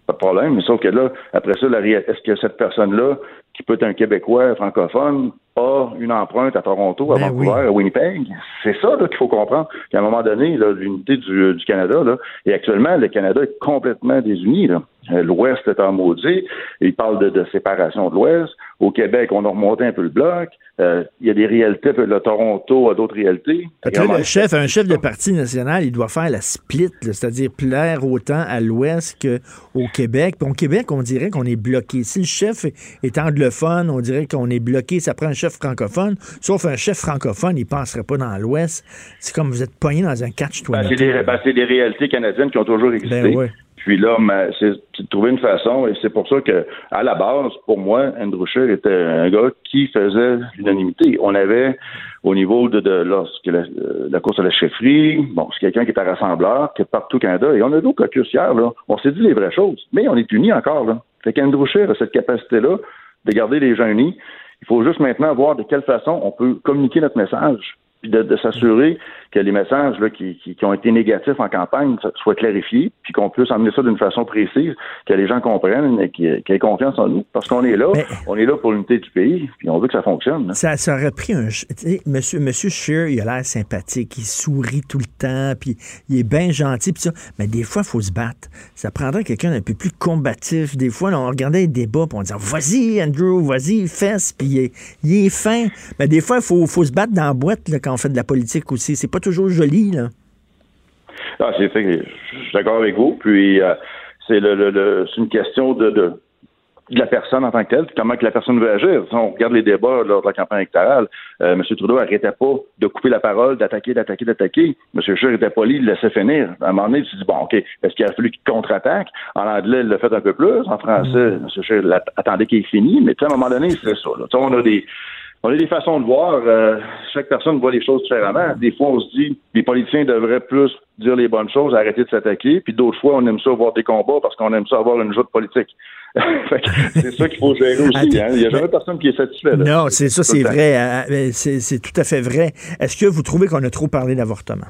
Pas de problème, mais sauf que là, après ça, est-ce que cette personne-là, qui peut être un Québécois francophone, a une empreinte à Toronto, à ben Vancouver, à Winnipeg? C'est ça qu'il faut comprendre. Qu'à un moment donné, l'unité du, du, Canada, là, et actuellement, le Canada est complètement désuni. Euh, L'Ouest est en maudit. Il parle de, de séparation de l'Ouest. Au Québec, on a remonté un peu le bloc. Euh, il y a des réalités. Le Toronto a d'autres réalités. le chef, un chef de parti national, il doit faire la split, c'est-à-dire plaire autant à l'Ouest qu'au Québec. Puis au Québec, on dirait qu'on est bloqué. Si le chef est anglophone, on dirait qu'on est bloqué. Ça prend un chef francophone. Sauf un chef francophone, il ne passerait pas dans l'Ouest. C'est comme vous êtes pogné dans un catch-toi. Ben, c'est des, ben, des, réalités canadiennes qui ont toujours existé. Ben puis là, c'est de trouver une façon, et c'est pour ça que, à la base, pour moi, Andrew Scheer était un gars qui faisait l'unanimité. On avait, au niveau de, lorsque la, course à la chefferie, bon, c'est quelqu'un qui est un rassembleur, qui est partout au Canada, et on a d'autres caucus hier, là. On s'est dit les vraies choses, mais on est unis encore, là. Fait qu'Andrew Scheer a cette capacité-là de garder les gens unis. Il faut juste maintenant voir de quelle façon on peut communiquer notre message puis de, s'assurer que les messages là, qui, qui, ont été négatifs en campagne soient clarifiés, puis qu'on puisse amener ça d'une façon précise, que les gens comprennent et qu'ils aient confiance en nous. Parce qu'on est là, on est là pour l'unité du pays, puis on veut que ça fonctionne. Ça, ça, aurait pris un... Monsieur, monsieur Scheer, il a l'air sympathique, il sourit tout le temps, puis il est bien gentil, puis ça. Mais des fois, il faut se battre. Ça prendrait quelqu'un d'un peu plus combatif. Des fois, on regardait les débats, puis on disait, vas-y, Andrew, vas-y, fesse, puis il est, il est fin. Mais des fois, il faut, faut se battre dans la boîte là, quand on fait de la politique aussi. C'est pas toujours joli, là. Ah, c'est fait. Je suis d'accord avec vous. Puis, euh, c'est une question de, la personne en tant que telle, comment que la personne veut agir. Si on regarde les débats lors de la campagne électorale, euh, M. Trudeau n'arrêtait pas de couper la parole, d'attaquer, d'attaquer, d'attaquer. M. Scheer était poli, il laissait finir. À un moment donné, tu te dis, bon, OK, est-ce qu'il a fallu qu'il contre-attaque? En anglais, il l'a fait un peu plus. En français, M. Scheer attendait qu'il ait fini. Mais à un moment donné, c'est ça. On a des on a des façons de voir. Euh, chaque personne voit les choses différemment. Des fois, on se dit les politiciens devraient plus dire les bonnes choses, arrêter de s'attaquer. Puis d'autres fois, on aime ça voir des combats parce qu'on aime ça avoir une joute politique. [LAUGHS] c'est ça qu'il faut gérer aussi. Hein. Il n'y a jamais personne qui est satisfait. Non, c'est ça, c'est vrai. Hein. C'est tout à fait vrai. Est-ce que vous trouvez qu'on a trop parlé d'avortement?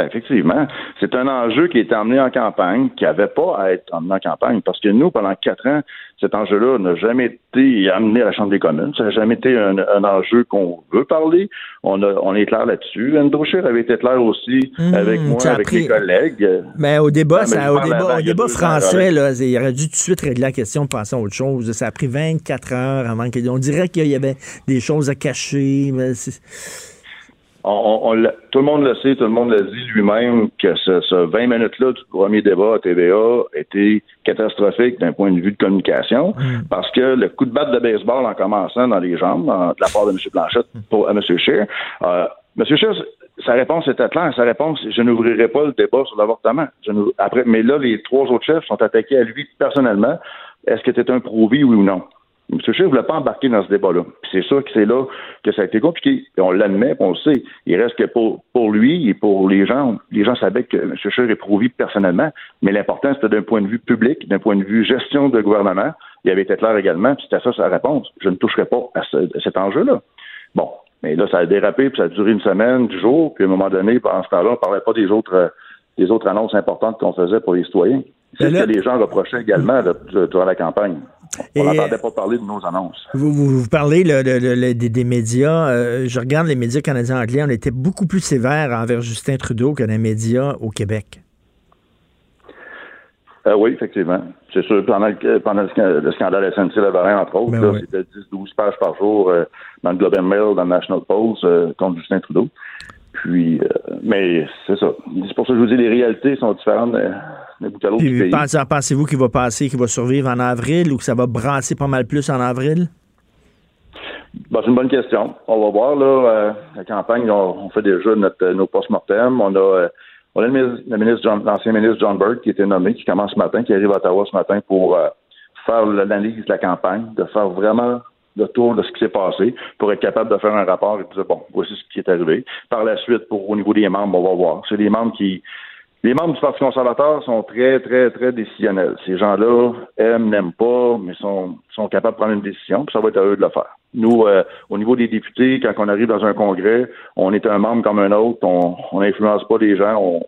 Ben, effectivement, c'est un enjeu qui est emmené en campagne, qui n'avait pas à être emmené en campagne, parce que nous, pendant quatre ans, cet enjeu-là n'a jamais été amené à la Chambre des communes. Ça n'a jamais été un, enjeu qu'on veut parler. On, a, on est clair là-dessus. Andrew avait été clair aussi mmh, avec moi, avec mes collègues. Mais au débat, ça, au débat, au débat français, là, il aurait dû tout de suite régler la question, passer à autre chose. Ça a pris 24 heures avant qu'on On dirait qu'il y avait des choses à cacher. Mais on, tout le monde le sait, tout le monde l'a dit lui-même que ce, 20 minutes-là du premier débat à TVA était catastrophique d'un point de vue de communication mm. parce que le coup de batte de baseball en commençant dans les jambes de la part de M. Blanchette pour à M. Scheer, euh, M. Scheer, sa réponse était claire. Sa réponse, je n'ouvrirai pas le débat sur l'avortement. Après, mais là, les trois autres chefs sont attaqués à lui personnellement. Est-ce que c'était un prouvé, oui ou non? M. Scheer ne voulait pas embarquer dans ce débat-là. c'est sûr que c'est là que ça a été compliqué. Et on l'admet, on le sait. Il reste que pour, pour lui et pour les gens, les gens savaient que M. Scheer est prouvé personnellement, mais l'important, c'était d'un point de vue public, d'un point de vue gestion de gouvernement. Il avait été clair également, puis c'était ça sa réponse. Je ne toucherai pas à, cet enjeu-là. Bon, mais là, ça a dérapé, puis ça a duré une semaine, du jour, puis à un moment donné, pendant ce temps-là, on ne parlait pas des autres, des autres annonces importantes qu'on faisait pour les citoyens. C'est ce que les gens reprochaient également durant la campagne. On n'entendait pas parler de nos annonces. Vous, vous, parlez des, médias. Euh, je regarde les médias canadiens anglais. On était beaucoup plus sévère envers Justin Trudeau que les médias au Québec. Euh, oui, effectivement. C'est sûr, pendant, le, pendant le, scandale SNC Lavalin, entre autres, ben c'était 10-12 pages par jour euh, dans le Globe and Mail, dans le National Post, contre Justin Trudeau. Puis, mais c'est ça. C'est pour ça que je vous dis, les réalités sont différentes Pensez-vous qu'il va passer, qu'il va survivre en avril ou que ça va brasser pas mal plus en avril? Ben, c'est une bonne question. On va voir. Là, euh, la campagne, on, fait déjà notre, nos post-mortem. On a, euh, on a le, ministre l'ancien ministre John Bird qui était nommé, qui commence ce matin, qui arrive à Ottawa ce matin pour euh, faire l'analyse de la campagne, de faire vraiment le tour de ce qui s'est passé, pour être capable de faire un rapport et de dire, bon, voici ce qui est arrivé. Par la suite, pour au niveau des membres, on va voir. C'est les membres qui les membres du Parti conservateur sont très, très, très décisionnels. Ces gens-là aiment, n'aiment pas, mais sont, sont capables de prendre une décision, puis ça va être à eux de le faire. Nous, euh, au niveau des députés, quand on arrive dans un congrès, on est un membre comme un autre, on n'influence pas les gens, on,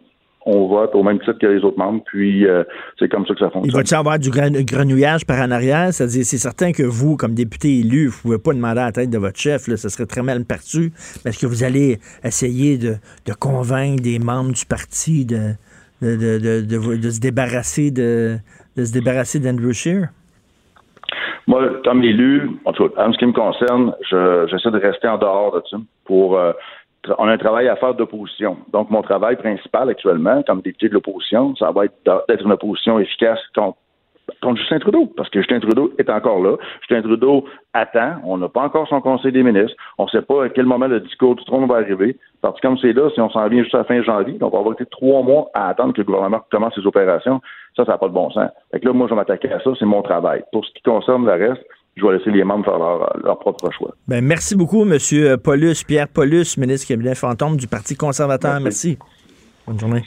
on vote au même titre que les autres membres, puis euh, c'est comme ça que ça fonctionne. Il va-t-il avoir du grenouillage par en arrière? C'est-à-dire, c'est certain que vous, comme député élu, vous ne pouvez pas demander à la tête de votre chef, là, ce serait très mal perçu. Est-ce que vous allez essayer de, convaincre des membres du parti de, de, se débarrasser de, se débarrasser d'Andrew Scheer? Moi, comme élu, en tout cas, en ce qui me concerne, j'essaie de rester en dehors de ça pour euh, on a un travail à faire d'opposition. Donc, mon travail principal actuellement, comme député de l'opposition, ça va être d'être une opposition efficace contre, Justin Trudeau, parce que Justin Trudeau est encore là. Justin Trudeau attend. On n'a pas encore son conseil des ministres. On ne sait pas à quel moment le discours du trône va arriver. Parce que comme c'est là, si on s'en vient juste à la fin janvier, donc on va avoir été trois mois à attendre que le gouvernement commence ses opérations. Ça, ça n'a pas de bon sens. Fait que là, moi, je vais m'attaquer à ça. C'est mon travail. Pour ce qui concerne le reste, je vais laisser les membres faire leur, propre choix. Ben, merci beaucoup, M. Paulus, Pierre Paulus, ministre cabinet fantôme du Parti conservateur. Merci. Bonne journée.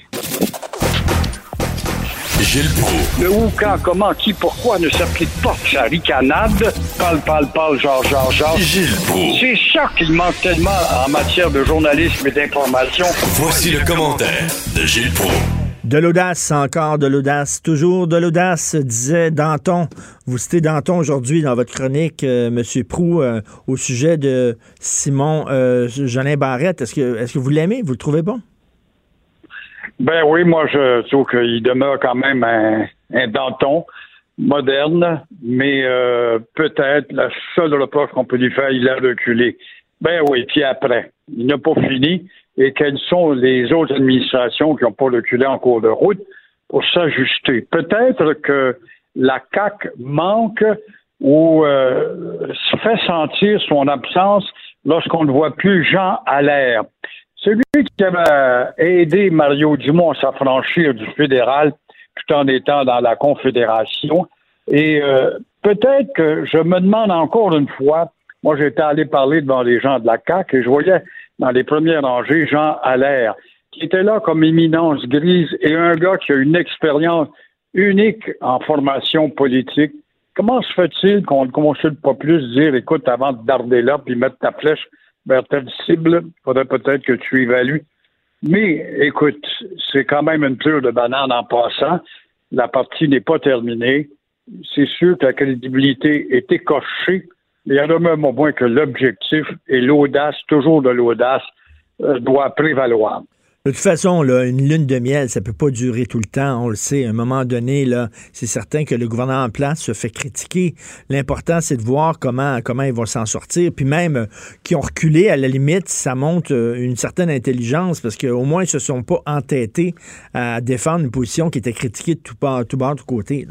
Gilles Proulx. Le où, quand, comment, qui, pourquoi ne s'applique pas sa ricanade? Parle, parle, parle, genre, genre, genre. Gilles Proulx. C'est ça qu'il manque tellement en matière de journalisme et d'information. Voici le commentaire de Gilles Proulx. De l'audace, encore de l'audace, toujours de l'audace, disait Danton. Vous citez Danton aujourd'hui dans votre chronique, euh, Monsieur Prou, euh, au sujet de Simon euh, Barrette. Est-ce que, est-ce que vous l'aimez? Vous le trouvez bon? Ben oui, moi je trouve qu'il demeure quand même un, Danton moderne, mais euh, peut-être la seule reproche qu'on peut lui faire, il a reculé. Ben oui, puis après, il n'a pas fini. Et quelles sont les autres administrations qui n'ont pas reculé en cours de route pour s'ajuster? Peut-être que la CAC manque ou euh, fait sentir son absence lorsqu'on ne voit plus Jean l'air. Celui qui avait aidé Mario Dumont à s'affranchir du fédéral tout en étant dans la Confédération. Et euh, peut-être que je me demande encore une fois, moi j'étais allé parler devant les gens de la CAQ et je voyais dans les premières rangées Jean Allaire, qui était là comme éminence grise et un gars qui a une expérience unique en formation politique. Comment se fait-il qu'on ne consulte pas plus dire, écoute, avant de darder là puis mettre ta flèche vers telle cible, il faudrait peut-être que tu évalues. Mais écoute, c'est quand même une pure de banane en passant. La partie n'est pas terminée. C'est sûr que la crédibilité est écorchée, mais il y en a même au moins que l'objectif et l'audace, toujours de l'audace, euh, doit prévaloir. De toute façon, là, une lune de miel, ça peut pas durer tout le temps. On le sait. À un moment donné, là, c'est certain que le gouvernement en place se fait critiquer. L'important, c'est de voir comment, comment ils vont s'en sortir. Puis même euh, qui ont reculé, à la limite, ça montre euh, une certaine intelligence parce qu'au moins, ils se sont pas entêtés à défendre une position qui était critiquée de tout bord, tout, tout côté.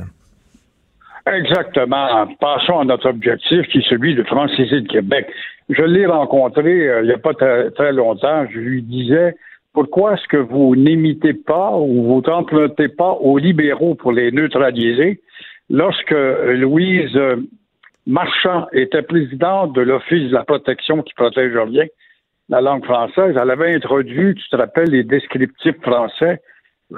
Exactement. Passons à notre objectif qui est celui de franciser le Québec. Je l'ai rencontré euh, il n'y a pas très longtemps. Je lui disais pourquoi est-ce que vous n'imitez pas ou vous empruntez pas aux libéraux pour les neutraliser lorsque Louise Marchand était présidente de l'Office de la protection qui protège rien, la langue française, elle avait introduit, tu te rappelles, les descriptifs français,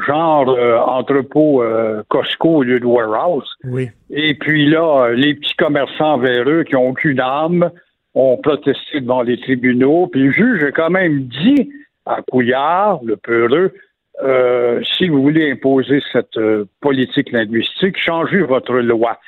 genre euh, entrepôt euh, Costco au lieu de warehouse. Oui. Et puis là, les petits commerçants véreux qui ont aucune âme ont protesté devant les tribunaux. Puis le juge a quand même dit à Couillard, le peureux, euh, si vous voulez imposer cette euh, politique linguistique, changez votre loi.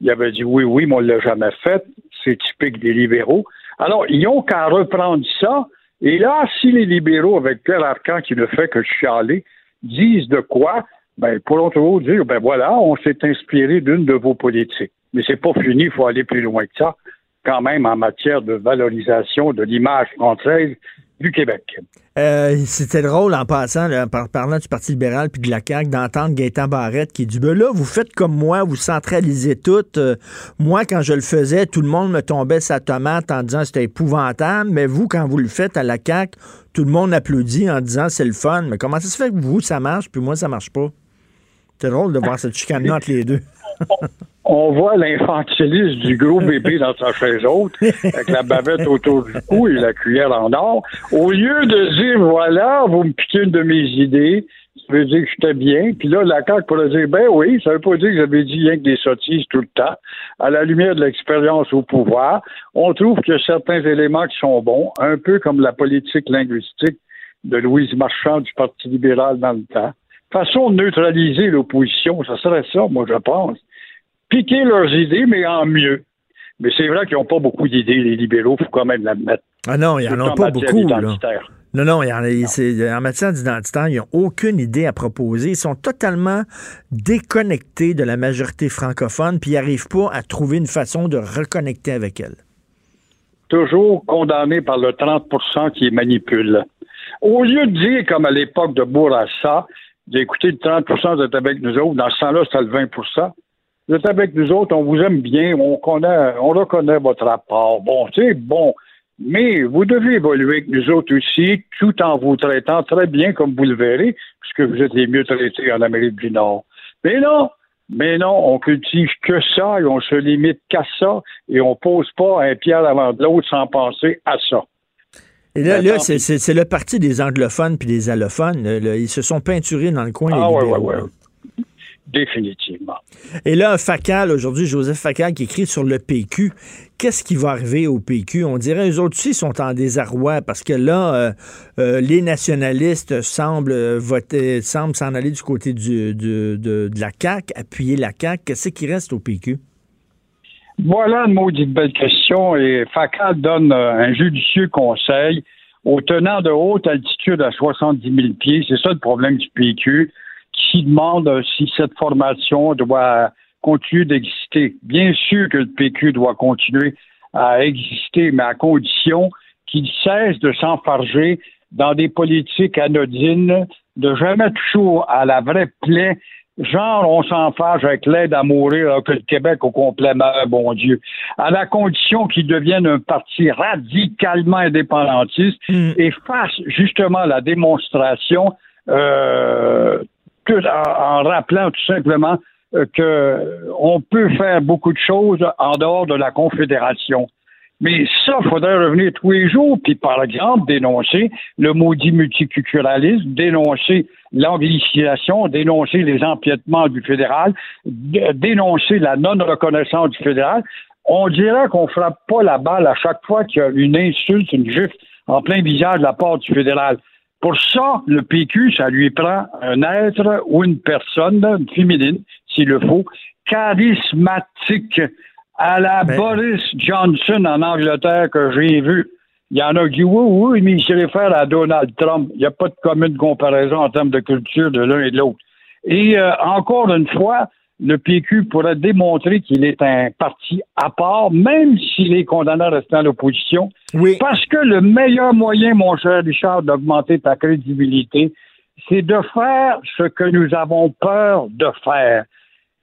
Il avait dit oui, oui, mais on ne l'a jamais fait. C'est typique des libéraux. Alors, ils ont qu'à reprendre ça. Et là, si les libéraux, avec Pierre Arcan qui ne fait que chialer, disent de quoi, ben, pourront toujours dire, ben voilà, on s'est inspiré d'une de vos politiques. Mais c'est pas fini, il faut aller plus loin que ça, quand même, en matière de valorisation de l'image française du Québec. Euh, c'était drôle en passant, en parlant du Parti libéral puis de la CAQ, d'entendre Gaëtan Barrette qui dit ben là, vous faites comme moi, vous centralisez tout. Euh, moi, quand je le faisais, tout le monde me tombait sa tomate en disant c'était épouvantable, mais vous, quand vous le faites à la CAQ, tout le monde applaudit en disant c'est le fun. Mais comment ça se fait que vous, ça marche, puis moi, ça marche pas? C'est drôle de voir cette chicane entre les deux. [LAUGHS] on voit l'infantilisme du gros [LAUGHS] bébé dans sa chaise haute, avec la bavette autour du cou et la cuillère en or. Au lieu de dire, voilà, vous me piquez une de mes idées, ça veut dire que j'étais bien. Puis là, la CAQ pourrait dire, ben oui, ça veut pas dire que j'avais dit rien que des sottises tout le temps. À la lumière de l'expérience au pouvoir, on trouve qu'il y a certains éléments qui sont bons, un peu comme la politique linguistique de Louise Marchand du Parti libéral dans le temps. Façon de neutraliser l'opposition, ça serait ça, moi, je pense piquer leurs idées, mais en mieux. Mais c'est vrai qu'ils n'ont pas beaucoup d'idées, les libéraux, il faut quand même l'admettre. Ah non, ils n'en ont pas beaucoup. Là. Non, non, en, en matière d'identitaire, ils n'ont aucune idée à proposer. Ils sont totalement déconnectés de la majorité francophone, puis ils n'arrivent pas à trouver une façon de reconnecter avec elle. Toujours condamnés par le 30% qui manipule. Au lieu de dire, comme à l'époque de Bourassa, d'écouter le 30 vous êtes avec nous autres, dans ce temps-là, c'était le 20 vous êtes avec nous autres, on vous aime bien, on connaît, on reconnaît votre rapport. Bon, c'est bon. Mais vous devez évoluer avec nous autres aussi, tout en vous traitant très bien, comme vous le verrez, puisque vous êtes les mieux traités en Amérique du Nord. Mais non, mais non, on cultive que ça et on se limite qu'à ça et on pose pas un pied avant de l'autre sans penser à ça. Et là, là c'est le parti des anglophones puis des allophones. ils se sont peinturés dans le coin. Ah, ouais, ouais, ouais. Définitivement. Et là, Facal, aujourd'hui, Joseph Facal qui écrit sur le PQ. Qu'est-ce qui va arriver au PQ? On dirait eux autres aussi sont en désarroi parce que là, euh, euh, les nationalistes semblent voter, semblent s'en aller du côté du, de, de, la CAQ, appuyer la CAQ. Qu'est-ce qui reste au PQ? Voilà une maudite belle question et Facal donne euh, un judicieux conseil aux tenants de haute altitude à 70 000 pieds. C'est ça le problème du PQ qui demande si cette formation doit continuer d'exister. Bien sûr que le PQ doit continuer à exister, mais à condition qu'il cesse de s'enfarger dans des politiques anodines, de jamais toucher à la vraie plaie Genre, on s'enfarge avec l'aide à mourir que le Québec au complet meurt, bon Dieu. À la condition qu'il devienne un parti radicalement indépendantiste hmm. et fasse justement la démonstration euh, en, rappelant tout simplement euh, qu'on peut faire beaucoup de choses en dehors de la Confédération. Mais ça, il faudrait revenir tous les jours, puis par exemple, dénoncer le maudit multiculturalisme, dénoncer l'anglicisation, dénoncer les empiètements du fédéral, dénoncer la non-reconnaissance du fédéral. On dirait qu'on frappe pas la balle à chaque fois qu'il y a une insulte, une gifle en plein visage de la part du fédéral. Pour ça, le PQ, ça lui prend un être ou une personne féminine, s'il le faut, charismatique, à la ben- Boris Johnson en Angleterre que j'ai vu. Il y en a qui disent oui, oui, mais il se réfère à Donald Trump. Il n'y a pas de commune comparaison en termes de culture de l'un et de l'autre. Et euh, encore une fois, le PQ pourrait démontrer qu'il est un parti à part, même s'il est condamné à rester dans l'opposition. Oui. Parce que le meilleur moyen, mon cher Richard, d'augmenter ta crédibilité, c'est de faire ce que nous avons peur de faire.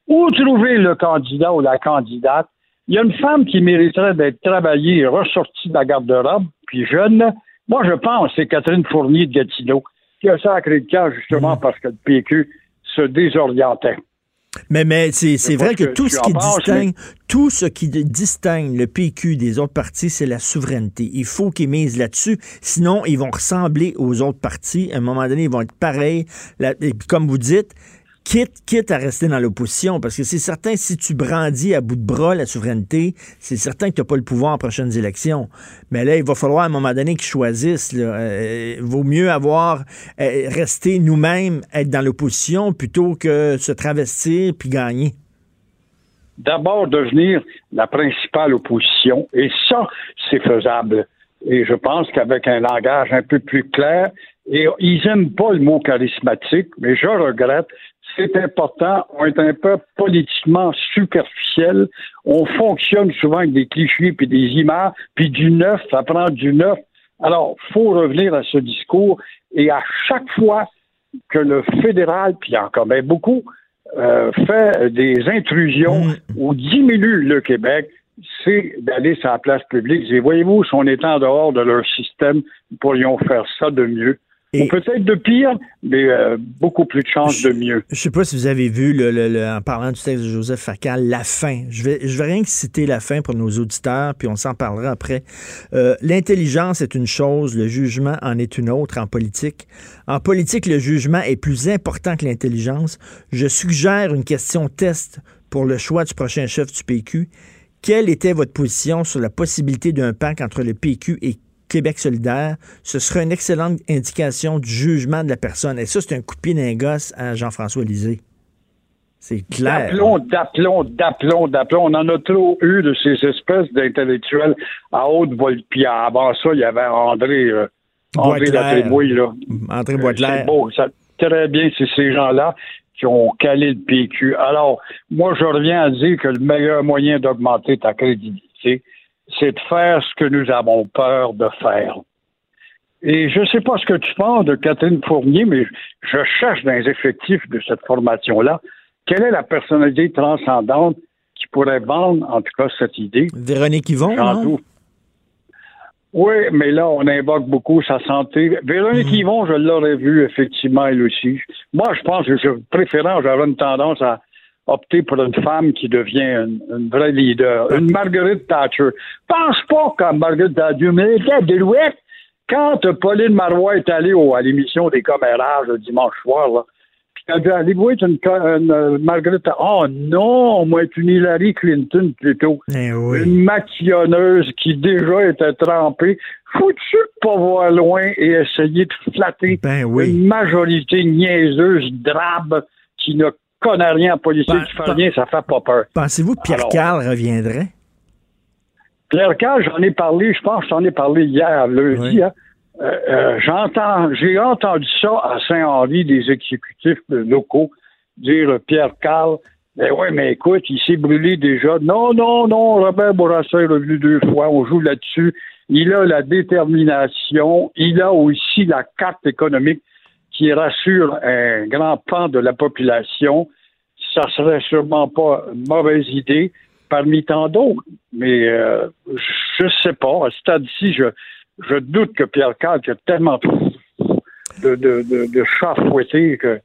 Où trouver le candidat ou la candidate? Il y a une femme qui mériterait d'être travaillée et ressortie de la garde-robe, puis jeune. Moi, je pense c'est Catherine Fournier de Gatineau, qui a sacré le cas justement mm. parce que le PQ se désorientait. Mais, mais c'est vrai que, tout ce qui distingue, tout ce qui distingue le PQ des autres partis, c'est la souveraineté. Il faut qu'ils misent là-dessus. Sinon, ils vont ressembler aux autres partis. À un moment donné, ils vont être pareils. et comme vous dites, quitte, quitte à rester dans l'opposition, parce que c'est certain, si tu brandis à bout de bras la souveraineté, c'est certain que tu n'as pas le pouvoir en prochaines élections. Mais là, il va falloir à un moment donné qu'ils choisissent. Il euh, vaut mieux avoir euh, rester nous-mêmes, être dans l'opposition, plutôt que se travestir puis gagner. D'abord, devenir la principale opposition. Et ça, c'est faisable. Et je pense qu'avec un langage un peu plus clair, et ils n'aiment pas le mot charismatique, mais je regrette c'est important. On est un peu politiquement superficiel. On fonctionne souvent avec des clichés puis des images, puis du neuf, ça prend du neuf. Alors, faut revenir à ce discours et à chaque fois que le fédéral, puis encore même beaucoup, euh, fait des intrusions mm. ou diminue le Québec, c'est d'aller sur la place publique. Et voyez-vous, si on était en dehors de leur système, nous pourrions faire ça de mieux. Ou peut-être de pire, mais euh, beaucoup plus de chances de mieux. Je sais pas si vous avez vu, le, en parlant du texte de Joseph Facal, la fin. Je vais, je vais rien que citer la fin pour nos auditeurs, puis on s'en parlera après. Euh, L'intelligence est une chose, le jugement en est une autre en politique. En politique, le jugement est plus important que l'intelligence. Je suggère une question test pour le choix du prochain chef du PQ. Quelle était votre position sur la possibilité d'un pacte entre le PQ et Québec solidaire, ce serait une excellente indication du jugement de la personne. Et ça, c'est un coup de pied d'un gosse à Jean-François Lisée. C'est clair. D'aplomb, d'aplomb, d'aplomb, d'aplomb. On en a trop eu de ces espèces d'intellectuels à haute vol. Puis avant ça, il y avait André, euh, André Latrémouille, là. André Boitelaire. C'est beau. Ça, très bien, c'est ces gens-là qui ont calé le PQ. Alors, moi, je reviens à dire que le meilleur moyen d'augmenter ta crédibilité, c'est de faire ce que nous avons peur de faire. Et je ne sais pas ce que tu penses de Catherine Fournier, mais je cherche dans les effectifs de cette formation-là, quelle est la personnalité transcendante qui pourrait vendre, en tout cas, cette idée? Véronique Yvon, non? Oui, mais là, on invoque beaucoup sa santé. Véronique mhm. Yvon, je l'aurais vu, effectivement, elle aussi. Moi, je pense que je préférant, j'aurais une tendance à opter pour une femme qui devient une, vraie leader, une Marguerite Thatcher. Pense pas comme Marguerite Thatcher, mais Delouette, quand Pauline Marois est allée à l'émission des commérages le dimanche soir, là, Elle dit, allez-vous être une, une euh, Margaret Oh non, moi, être une Hillary Clinton plutôt. Eh Une maquillonneuse qui déjà était trempée. Faut-tu pas voir loin et essayer de flatter ben oui. une majorité niaiseuse, drabe, qui ne connaît rien en politique, qui fait rien, ça fait pas peur. Pensez-vous que Pierre Carl reviendrait? Pierre Carl, j'en ai parlé, je pense que j'en ai parlé hier, lundi, hein. Euh, euh, j'entends, j'ai entendu ça à Saint-Henri des exécutifs locaux dire Pierre Carl. Ben oui, mais écoute, il s'est brûlé déjà. Non, non, non, Robert Bourassa est revenu deux fois. On joue là-dessus. Il a la détermination. Il a aussi la carte économique qui rassure un grand pan de la population. Ça serait sûrement pas une mauvaise idée parmi tant d'autres. Mais euh, je sais pas. À ce stade-ci, je, je doute que Pierre Carl, qui a tellement de, de, de, de chats fouettés que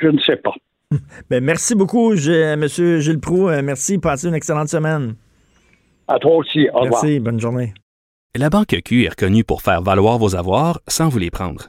je ne sais pas. [LAUGHS] Ben, merci beaucoup, M. Gilles Proux. Euh, merci. Passez une excellente semaine. À toi aussi. Au revoir. Merci. Bonne journée. La Banque Q est reconnue pour faire valoir vos avoirs sans vous les prendre.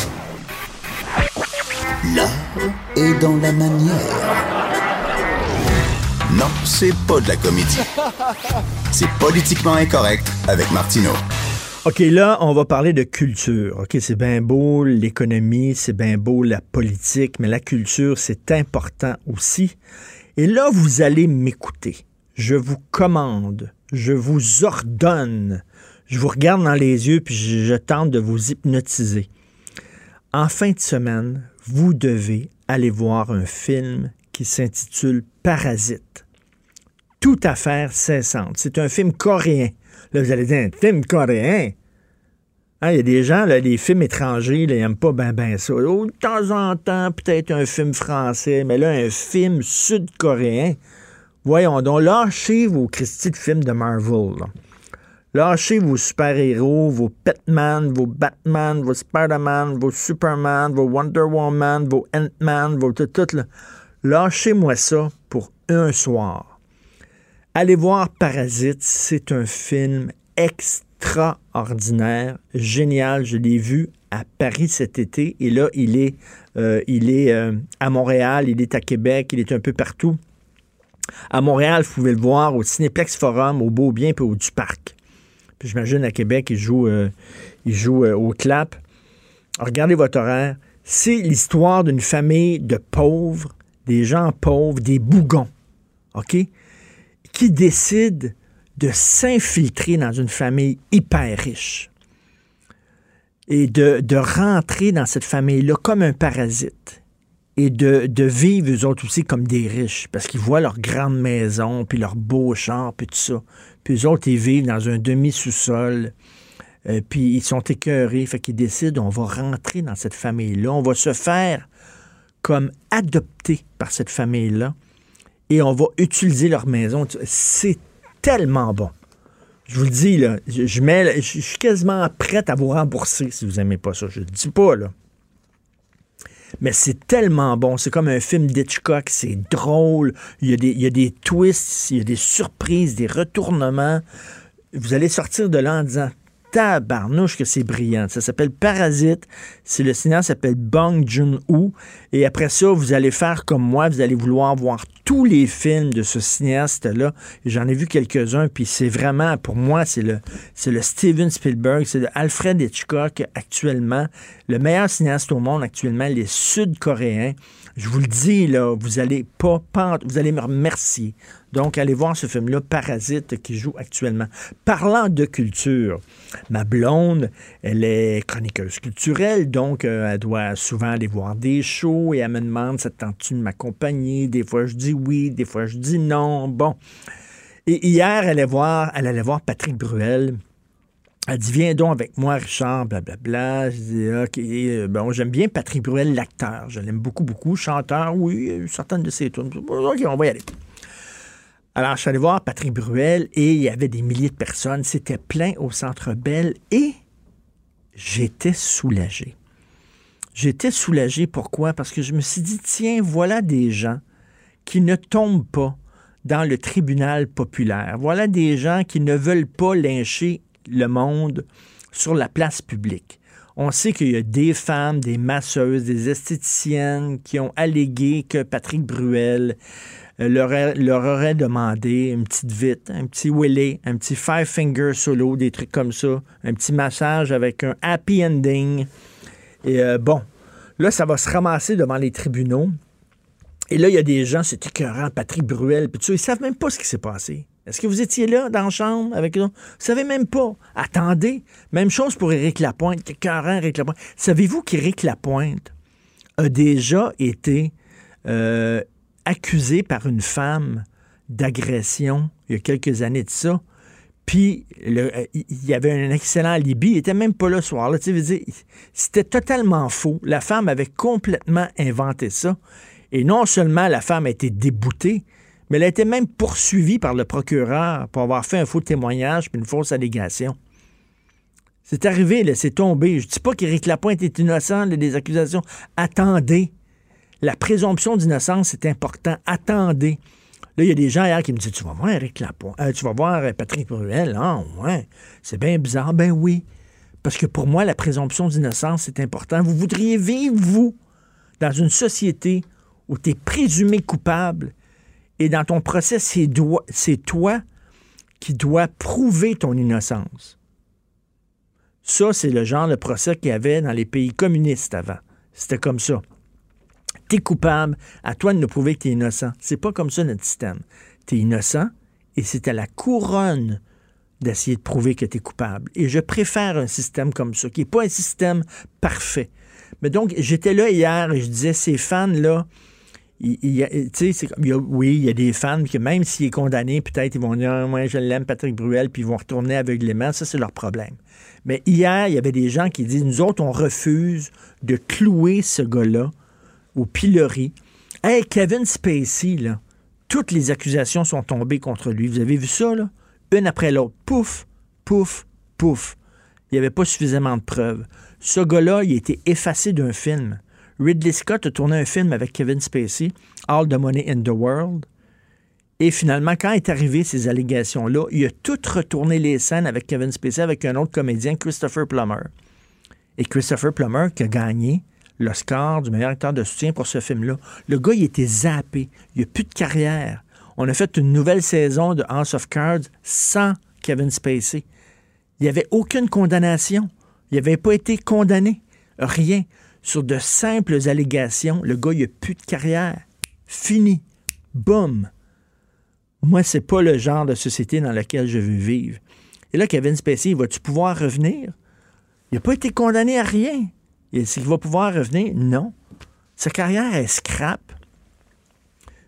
L'art est dans la manière. Non, c'est pas de la comédie. C'est politiquement incorrect avec Martineau. OK, là, on va parler de culture. OK, c'est bien beau l'économie, c'est bien beau la politique, mais la culture, c'est important aussi. Et là, vous allez m'écouter. Je vous commande, je vous ordonne, je vous regarde dans les yeux, puis je, je tente de vous hypnotiser. En fin de semaine, vous devez aller voir un film qui s'intitule Parasite. Tout affaire cessante. C'est un film coréen. Là, vous allez dire, un film coréen? Hein, Il y a des gens, là, les films étrangers, ils n'aiment pas ben ben ça. Oh, de temps en temps, peut-être un film français, mais là, un film sud-coréen. Voyons donc, lâchez vos Christy de films de Marvel. Lâchez vos super-héros, vos Batman, vos Batman, vos Spider-Man, vos Superman, vos Wonder Woman, vos Ant-Man, vos tout, tout, là. Lâchez-moi ça pour un soir. Allez voir Parasite, c'est un film extraordinaire, génial. Je l'ai vu à Paris cet été et là, il est, euh, il est euh, à Montréal, il est à Québec, il est un peu partout. À Montréal, vous pouvez le voir au Cinéplex Forum, au Beaubien puis au Du Parc. J'imagine à Québec, il joue, euh, euh, au clap. Regardez votre horaire. C'est l'histoire d'une famille de pauvres, des gens pauvres, des bougons, OK? Qui décident de s'infiltrer dans une famille hyper riche et de, de rentrer dans cette famille-là comme un parasite et de, de vivre eux autres aussi comme des riches parce qu'ils voient leur grande maison, puis leur beau char, puis tout ça. Puis eux autres, ils vivent dans un demi-sous-sol. euh, puis ils sont écœurés. Fait qu'ils décident, on va rentrer dans cette famille-là. On va se faire comme adopté par cette famille-là. Et on va utiliser leur maison. C'est tellement bon. Je vous le dis, là, je, mets, je, suis quasiment prête à vous rembourser si vous n'aimez pas ça. Je ne dis pas, là. Mais c'est tellement bon. C'est comme un film d'Hitchcock. C'est drôle. Il y, a des, twists, il y a des surprises, des retournements. Vous allez sortir de là en disant tabarnouche que c'est brillant. Ça s'appelle Parasite. C'est le cinéaste s'appelle Bong Joon-ho. Et après ça, vous allez faire comme moi. Vous allez vouloir voir tous les films de ce cinéaste-là. J'en ai vu quelques-uns. Puis c'est vraiment, pour moi, c'est le, c'est le Steven Spielberg. C'est le Alfred Hitchcock actuellement. Le meilleur cinéaste au monde actuellement, les Sud-Coréens. Je vous le dis, là, vous allez pas- vous allez me remercier. Donc, allez voir ce film-là, Parasite, qui joue actuellement. Parlant de culture, ma blonde, elle est chroniqueuse culturelle, donc euh, elle doit souvent aller voir des shows et elle me demande, ça te tente-tu de m'accompagner? Des fois, je dis oui, des fois, je dis non. Bon. Et hier, elle allait voir, elle allait voir Patrick Bruel. Elle dit, viens donc avec moi, Richard, blablabla. Je dis, OK, euh, bon, j'aime bien Patrick Bruel, l'acteur. Je l'aime beaucoup, beaucoup. Chanteur, oui, certaines de ses tunes. OK, on va y aller. Alors, je suis allé voir Patrick Bruel et il y avait des milliers de personnes. C'était plein au Centre Bell et j'étais soulagé. J'étais soulagé. Pourquoi? Parce que je me suis dit, tiens, voilà des gens qui ne tombent pas dans le tribunal populaire. Voilà des gens qui ne veulent pas lyncher le monde sur la place publique. On sait qu'il y a des femmes, des masseuses, des esthéticiennes qui ont allégué que Patrick Bruel euh, leur, aurait demandé une petite vite, un petit willy, un petit five finger solo, des trucs comme ça, un petit massage avec un happy ending. Et euh, bon, là, ça va se ramasser devant les tribunaux. Et là, il y a des gens, c'est écœurant, Patrick Bruel, puis ils savent même pas ce qui s'est passé. Est-ce que vous étiez là, dans la chambre, avec eux? Vous savez même pas. Attendez. Même chose pour Éric Lapointe, Éric Lapointe. Savez-vous qu'Éric Lapointe a déjà été euh, accusé par une femme d'agression il y a quelques années de ça? Puis euh, il y avait un excellent alibi. Il était même pas là ce soir-là. C'était totalement faux. La femme avait complètement inventé ça. Et non seulement la femme a été déboutée, mais elle a été même poursuivie par le procureur pour avoir fait un faux témoignage puis une fausse allégation. C'est arrivé, c'est tombé. Je ne dis pas qu'Éric Lapointe est innocent des accusations. Attendez. La présomption d'innocence, est important. Attendez. Là, il y a des gens hier qui me disent Tu vas voir Éric Lapointe, euh, tu vas voir euh, Patrick Bruel. Ah, ouais. C'est bien bizarre. Ben oui. Parce que pour moi, la présomption d'innocence, c'est important. Vous voudriez vivre, vous, dans une société où tu es présumé coupable et dans ton procès, c'est toi qui dois prouver ton innocence. Ça, c'est le genre de procès qu'il y avait dans les pays communistes avant. C'était comme ça. Tu es coupable, à toi de nous prouver que tu es innocent. C'est pas comme ça notre système. Tu es innocent et c'est à la couronne d'essayer de prouver que tu es coupable. Et je préfère un système comme ça, qui n'est pas un système parfait. Mais donc, j'étais là hier et je disais, ces fans-là, il, oui, il y a des fans qui, même s'il est condamné, peut-être ils vont dire ah, Moi, je l'aime, Patrick Bruel, puis ils vont retourner aveuglément. Ça, c'est leur problème. Mais hier, il y avait des gens qui disent Nous autres, on refuse de clouer ce gars-là au pilori. Hey, Kevin Spacey, là, toutes les accusations sont tombées contre lui. Vous avez vu ça, là? Une après l'autre. Pouf, pouf, pouf. Il n'y avait pas suffisamment de preuves. Ce gars-là, il a été effacé d'un film. Ridley Scott a tourné un film avec Kevin Spacey, All the Money in the World. Et finalement, quand est arrivé ces allégations-là, il a tout retourné les scènes avec Kevin Spacey, avec un autre comédien, Christopher Plummer. Et Christopher Plummer qui a gagné l'Oscar du meilleur acteur de soutien pour ce film-là. Le gars, il était zappé. Il n'a plus de carrière. On a fait une nouvelle saison de House of Cards sans Kevin Spacey. Il n'y avait aucune condamnation. Il n'avait pas été condamné. Rien sur de simples allégations. Le gars, il n'a plus de carrière. Fini. Boum. Moi, c'est pas le genre de société dans laquelle je veux vivre. Et là, Kevin Spacey, va-tu pouvoir revenir? Il n'a pas été condamné à rien. Est-ce qu'il va pouvoir revenir? Non. Sa carrière est scrap.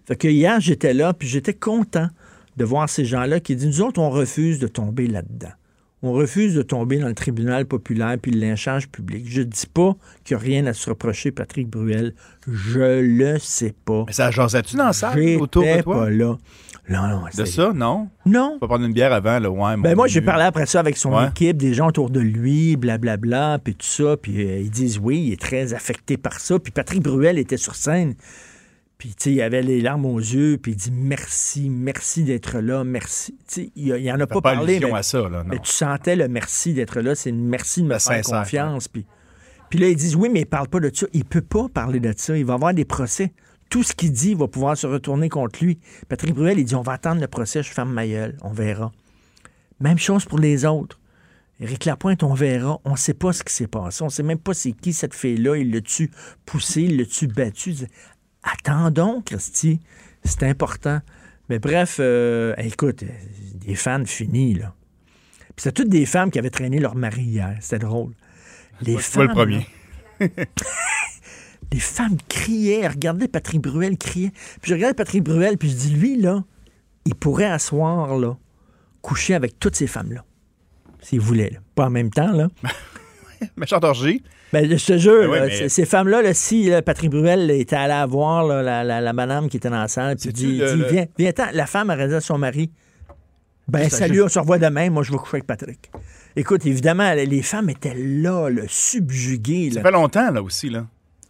Fait que hier, j'étais là, puis j'étais content de voir ces gens-là qui disent, nous autres, on refuse de tomber là-dedans on refuse de tomber dans le tribunal populaire puis le lynchage public. Je ne dis pas qu'il n'y a rien à se reprocher, Patrick Bruel. Je le sais pas. Mais ça jasait-tu dans ça autour de toi? pas là. Non, non. De ça, non? Non. Pas prendre une bière avant, le ouais, ben moi, j'ai parlé après ça avec son équipe, des gens autour de lui, blablabla, puis tout ça, puis euh, ils disent oui, il est très affecté par ça. Puis Patrick Bruel était sur scène. Puis, tu sais, il avait les larmes aux yeux, puis il dit merci, merci d'être là, merci. Tu sais, il, en a pas, parlé, mais, à ça, là, mais, tu sentais le merci d'être là, c'est une merci de me faire confiance. Puis, puis là, ils disent oui, mais il parle pas de ça. Il peut pas parler de ça. Il va avoir des procès. Tout ce qu'il dit va pouvoir se retourner contre lui. Patrick Bruel, il dit on va attendre le procès, je ferme ma gueule, on verra. Même chose pour les autres. Éric Lapointe, on verra. On ne sait pas ce qui s'est passé. On ne sait même pas c'est qui cette fille-là. Il l'a-tu poussé, il l'a-tu battu? Attendons, Christy. C'est important. Mais bref, euh, écoute, des fans finis, là. Puis c'est toutes des femmes qui avaient traîné leur mari hier. C'était drôle. Les femmes. le premier. [LAUGHS] les femmes criaient. Regardez, Patrick Bruel criait. Puis je regardais Patrick Bruel, puis je dis, lui, là, il pourrait asseoir, là, coucher avec toutes ces femmes-là. S'il voulait, Pas en même temps, là. [LAUGHS] Méchant orgie. Ben, je te jure, Ben oui, là, mais- c- ces femmes-là, là, si là, Patrick Bruel était allé voir la, la, la madame qui était dans la salle, puis dit, le- dit, le- viens, viens ten la femme a dit à son mari, ben salut, on se revoit demain, moi je vais coucher avec Patrick. Écoute, évidemment, les femmes étaient là, le subjuguées. Ça fait longtemps, là aussi, là.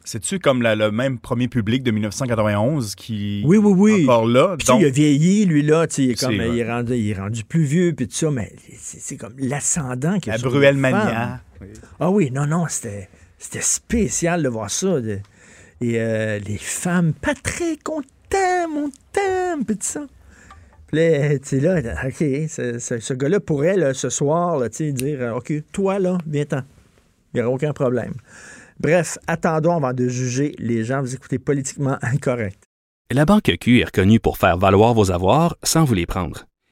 C'est-tu comme la- le même premier public de 1991 qui Oui, oui, oui. encore là? Puis il a vieilli, lui, là, tu sais, il, est comme, il, est rendu, il est rendu plus vieux, puis tout ça, mais c'est comme l'ascendant qu'il y a la les Mania. Ah oui, non, non, c'était spécial de voir ça. et euh, les femmes, Patrick, on t'aime, on t'aime, puis tout ça. Puis là, tu là, OK, ce, gars-là pourrait, ce soir, là, dire, euh, OK, toi, là, viens-t'en. Il n'y aura aucun problème. Bref, attendons avant de juger les gens. Vous écoutez politiquement incorrect. La Banque Q est reconnue pour faire valoir vos avoirs sans vous les prendre.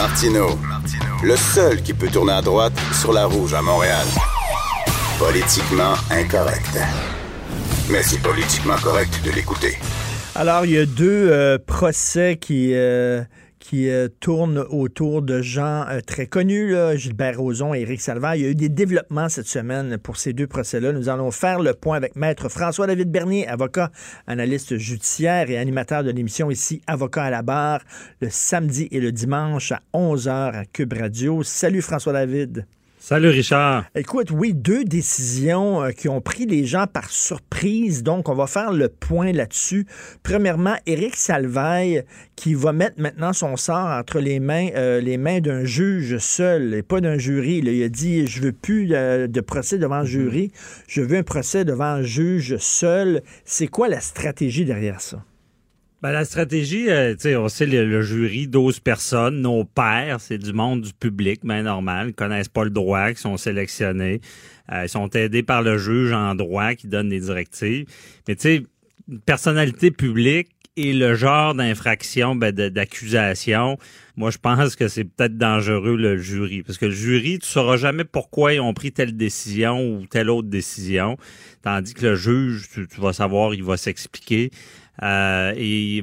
Martino, le seul qui peut tourner à droite sur la rouge à Montréal. Politiquement incorrect. Mais c'est politiquement correct de l'écouter. Alors, il y a deux euh, procès qui, euh, qui euh, tournent autour de gens euh, très connus, Gilbert Rozon et Éric Salvaire. Il y a eu des développements cette semaine pour ces deux procès-là. Nous allons faire le point avec Maître François-David Bernier, avocat, analyste judiciaire et animateur de l'émission ici, Avocat à la barre, le samedi et le dimanche à 11h à Cube Radio. Salut François-David. Salut Richard. Écoute, oui, deux décisions euh, qui ont pris les gens par surprise. Donc, on va faire le point là-dessus. Premièrement, Éric Salvaille qui va mettre maintenant son sort entre les mains, euh, les mains d'un juge seul et pas d'un jury. là. il a dit je veux plus euh, de procès devant jury, je veux un procès devant un juge seul. C'est quoi la stratégie derrière ça? Ben, la stratégie, euh, tu sais, on sait le, le jury, 12 personnes, nos pairs, c'est du monde du public, ben normal, ils connaissent pas le droit, qui sont sélectionnés, euh, ils sont aidés par le juge en droit qui donne des directives. Mais tu sais, personnalité publique et le genre d'infraction, ben, d'accusation, moi je pense que c'est peut-être dangereux le jury, parce que le jury, tu sauras jamais pourquoi ils ont pris telle décision ou telle autre décision, tandis que le juge, tu, tu vas savoir, il va s'expliquer. Euh, et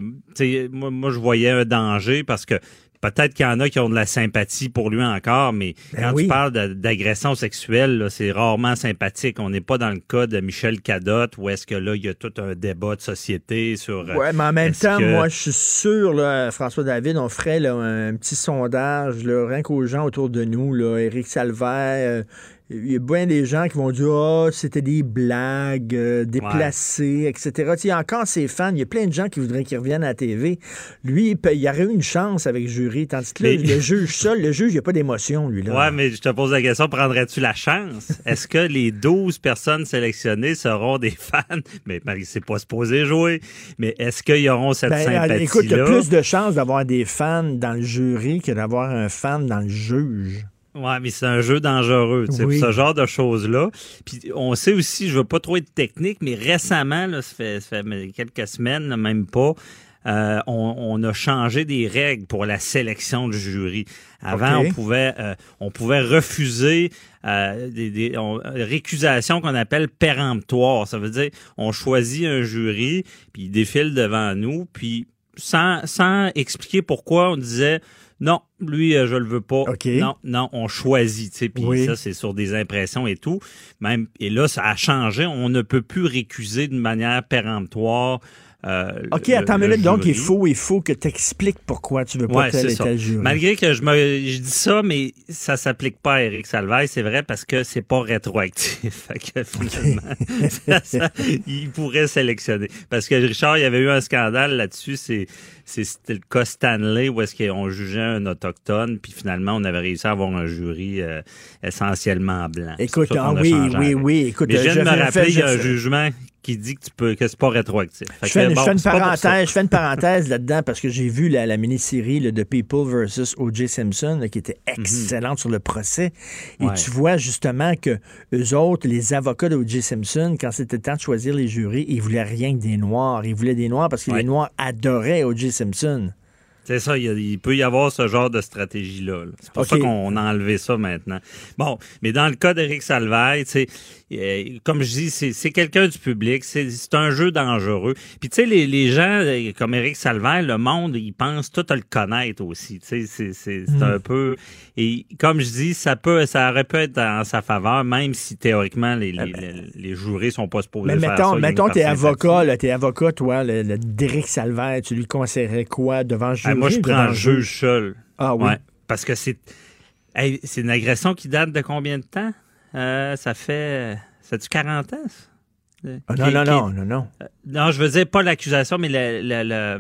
moi, moi, je voyais un danger parce que peut-être qu'il y en a qui ont de la sympathie pour lui encore, mais Ben quand oui. tu parles d'agression sexuelle, c'est rarement sympathique. On n'est pas dans le cas de Michel Cadotte où est-ce que là, il y a tout un débat de société sur. euh, Ouais, mais en même temps, que- moi, je suis sûr, là, François David, on ferait là, un petit sondage, là, rien qu'aux gens autour de nous, là, Éric Salvaire. Euh, il y a bien des gens qui vont dire Ah, c'était des blagues, euh, déplacées, etc. Tu sais, Il y a encore ses fans. Il y a plein de gens qui voudraient qu'il revienne à la TV. Lui, il y aurait eu une chance avec le jury. Tandis que là, Mais- le juge seul, le juge, il n'y a pas d'émotion, lui. Là. Ouais, mais je te pose la question, prendrais-tu la chance? Est-ce que les 12 personnes sélectionnées seront des fans? Mais Marie, c'est pas supposé jouer. Mais est-ce qu'ils auront cette Ben, sympathie-là? écoute, il y a plus de chances d'avoir des fans dans le jury que d'avoir un fan dans le juge. Ouais, mais c'est un jeu dangereux, tu sais, Oui. ce genre de choses-là. Puis on sait aussi, je veux pas trop être technique, mais récemment, là, ça, fait, ça fait quelques semaines, là, même pas, euh, on, on a changé des règles pour la sélection du jury. Avant, on pouvait euh, on pouvait refuser euh, des, des on- récusations qu'on appelle péremptoires. Ça veut dire on choisit un jury, puis il défile devant nous, puis sans, sans expliquer pourquoi, on disait non, lui, euh, je le veux pas. Non, non, on choisit. tu sais, Puis Oui. ça, c'est sur des impressions et tout. Même Et là, ça a changé. On ne peut plus récuser de manière péremptoire. Euh, OK, attends le minute. Donc, il faut, il faut que tu expliques pourquoi tu veux pas Ouais, tel et tel jury. Malgré que je me je dis ça, mais ça s'applique pas à Éric Salvaille, c'est vrai parce que c'est pas rétroactif. [LAUGHS] fait que finalement, ça- ça- il pourrait sélectionner. Parce que Richard, il y avait eu un scandale là-dessus, c'est c'était le cas Stanley où est-ce qu'on jugeait un autochtone, puis finalement, on avait réussi à avoir un jury euh, essentiellement blanc. Écoute, ah, oui, oui, oui, Écoute, Mais je viens de me rappeler, il y a un jugement qui dit que tu peux que c'est pas rétroactif. Je fais, une parenthèse, je fais une parenthèse là-dedans parce que j'ai vu la, mini-série de People versus O.J. Simpson qui était mhm. excellente sur le procès. Et tu vois justement que eux autres, les avocats d'O.J. Simpson, quand c'était temps de choisir les jurys, ils voulaient rien que des noirs. Ils voulaient des noirs parce que les noirs adoraient O.J. Simpson. C'est ça, il, peut y avoir ce genre de stratégie-là. C'est pour ça qu'on a enlevé ça maintenant. Bon, mais dans le cas d'Éric Salvaille, euh, comme je dis, c'est quelqu'un du public, c'est un jeu dangereux. Puis tu sais, les, les, gens euh, comme Éric Salvaille, le monde, ils pensent tout à le connaître aussi. Tu sais, c'est mm. un peu... Et comme je dis, ça peut, ça aurait pu être en sa faveur, même si théoriquement, les, les, les, jurés sont pas supposés mais faire mettons, ça. Mettons, t'es avocat, t'es avocat, toi, le, d'Éric Salvaille, tu lui conseillerais quoi devant le jury? Moi, je prends le juge seul. Ah oui? parce que c'est c'est une agression qui date de combien de temps? Euh, ça fait... Ça du 40 ans, ah, non, non, non, non, non. Euh, non, je veux dire pas l'accusation, mais le, le,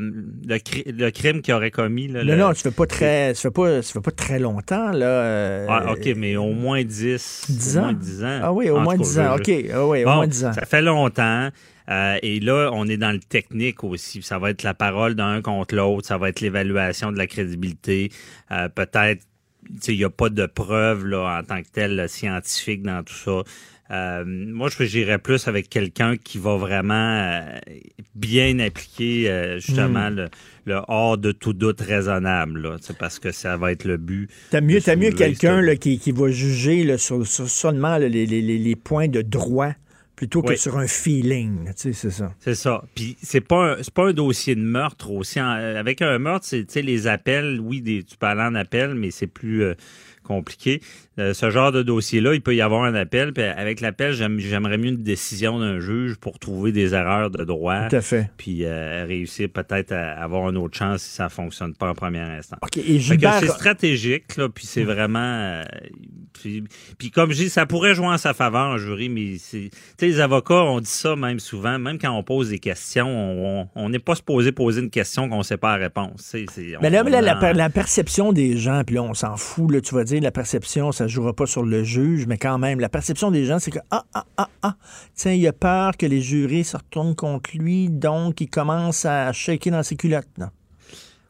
le, crime qu'il aurait commis. Là, non, non, tu fais pas très, tu fais pas, tu fais pas très longtemps, là. Euh, ah, OK, mais au moins 10, 10 ans. 10 ans. Ah oui, au moins 10 ans. OK, ah, oui, au moins 10 ans. Ça fait longtemps. Euh, et là, on est dans le technique aussi. Ça va être la parole d'un contre l'autre. Ça va être l'évaluation de la crédibilité. Euh, peut-être, il n'y a pas de preuves là, en tant que tel scientifique dans tout ça. Euh, moi, je j'irais plus avec quelqu'un qui va vraiment bien appliquer justement hmm. le, hors de tout doute raisonnable, là, parce que ça va être le but. T'as mieux, as mieux quelqu'un qui, qui va juger là, sur, seulement les, les, les, points de droit plutôt que sur un feeling. Tu sais, c'est ça. C'est ça. Puis c'est pas un, pas un dossier de meurtre aussi. avec un meurtre, c'est les appels, oui, des, tu peux aller en appel, mais c'est plus euh, compliqué. Euh, ce genre de dossier-là, il peut y avoir un appel. Puis avec l'appel, j'aimerais mieux une décision d'un juge pour trouver des erreurs de droit. Tout à fait. Puis euh, réussir peut-être à avoir une autre chance si ça ne fonctionne pas en premier instant. OK. Et Gilbert... C'est stratégique, là, puis c'est vraiment... Euh, puis, comme je dis, ça pourrait jouer en sa faveur, un jury, mais c'est... les avocats, on dit ça même souvent, même quand on pose des questions, on n'est pas supposé poser une question qu'on ne sait pas la réponse. mais là, la, perception des gens, puis là, on s'en fout, là, tu vas dire, la perception, ça jouera pas sur le juge, mais quand même, la perception des gens, c'est que, ah, ah, ah, ah, tiens, il a peur que les jurés se retournent contre lui, donc il commence à shaker dans ses culottes. Non?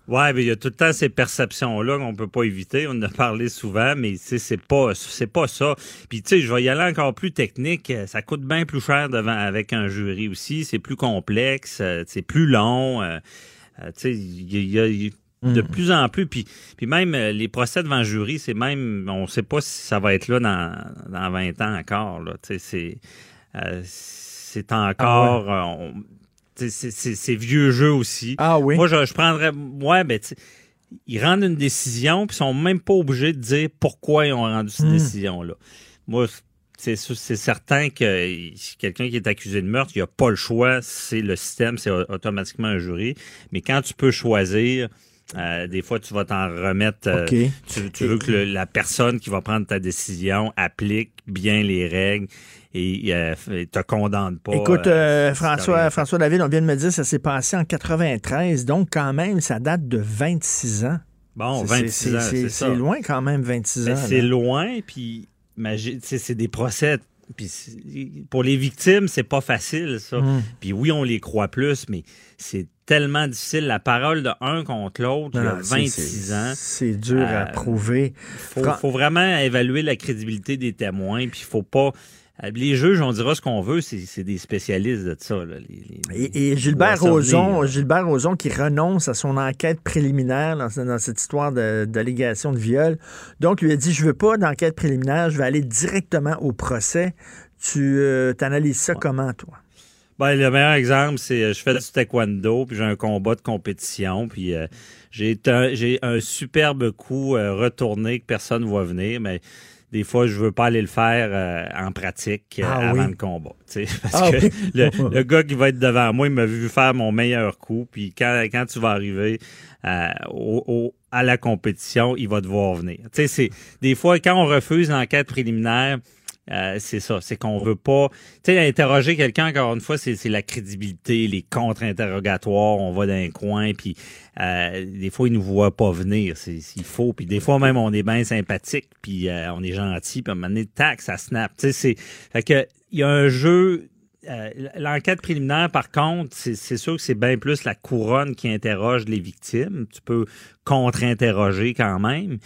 Ouais, mais il y a tout le temps ces perceptions-là qu'on peut pas éviter. On en a parlé souvent, mais c'est pas pas ça. Puis tu sais, je vais y aller encore plus technique. Ça coûte bien plus cher devant avec un jury aussi. C'est plus complexe, euh, c'est plus long. Euh, euh, tu sais, il y a, de mm. plus en plus. Puis, puis même euh, les procès devant jury, c'est même, on ne sait pas si ça va être là dans, dans 20 ans encore. Là. C'est, euh, c'est encore. Ah euh, c'est vieux jeu aussi. Ah oui. Moi, je, je prendrais. Ouais, ben, ils rendent une décision, puis ils sont même pas obligés de dire pourquoi ils ont rendu cette mm. décision-là. Moi, c'est certain que quelqu'un qui est accusé de meurtre, il n'y a pas le choix, c'est le système, c'est automatiquement un jury. Mais quand tu peux choisir, euh, des fois, tu vas t'en remettre. Euh, tu, veux que la personne qui va prendre ta décision applique bien les règles et euh, te condamne pas. Écoute, François, François David, on vient de me dire que ça s'est passé en 93, donc quand même, ça date de 26 ans. Bon, 26 ans, c'est C'est loin quand même, 26 ben, ans. C'est loin, puis c'est des procès puis pour les victimes, c'est pas facile, ça. Hmm. Puis oui, on les croit plus, mais c'est tellement difficile. La parole de un contre l'autre, il y a 26 ans. C'est dur à euh, prouver. Il faut, vraiment évaluer la crédibilité des témoins, puis il faut pas... Euh, les juges, on dira ce qu'on veut, c'est des spécialistes de ça. et, Gilbert Rozon, Gilbert Rozon qui renonce à son enquête préliminaire dans, cette histoire d'allégation de, viol. Donc, lui a dit, je veux pas d'enquête préliminaire, je vais aller directement au procès. Tu euh, analyses ça comment, toi? Ben, le meilleur exemple, c'est euh, je fais du taekwondo, puis j'ai un combat de compétition, puis j'ai un, un superbe coup retourné que personne ne voit venir, mais des fois, je veux pas aller le faire euh, en pratique euh, ah avant le combat. [LAUGHS] Parce ah que [LAUGHS] le, gars qui va être devant moi, il m'a vu faire mon meilleur coup. Puis quand, quand tu vas arriver euh, au, à la compétition, il va devoir venir. C'est, des fois, quand on refuse l'enquête préliminaire, Euh, c'est ça, c'est qu'on veut pas, tu sais, interroger quelqu'un encore une fois, c'est la crédibilité, les contre-interrogatoires, on va dans un coin, puis euh, des fois ils nous voient pas venir, c'est s'il faut, puis des fois même on est bien sympathique, puis euh, on est gentil, puis à un moment donné, tac, ça snap, tu sais, c'est, fait que il y a un jeu l'enquête préliminaire, par contre, c'est sûr que c'est bien plus la couronne qui interroge les victimes. Tu peux contre-interroger quand même.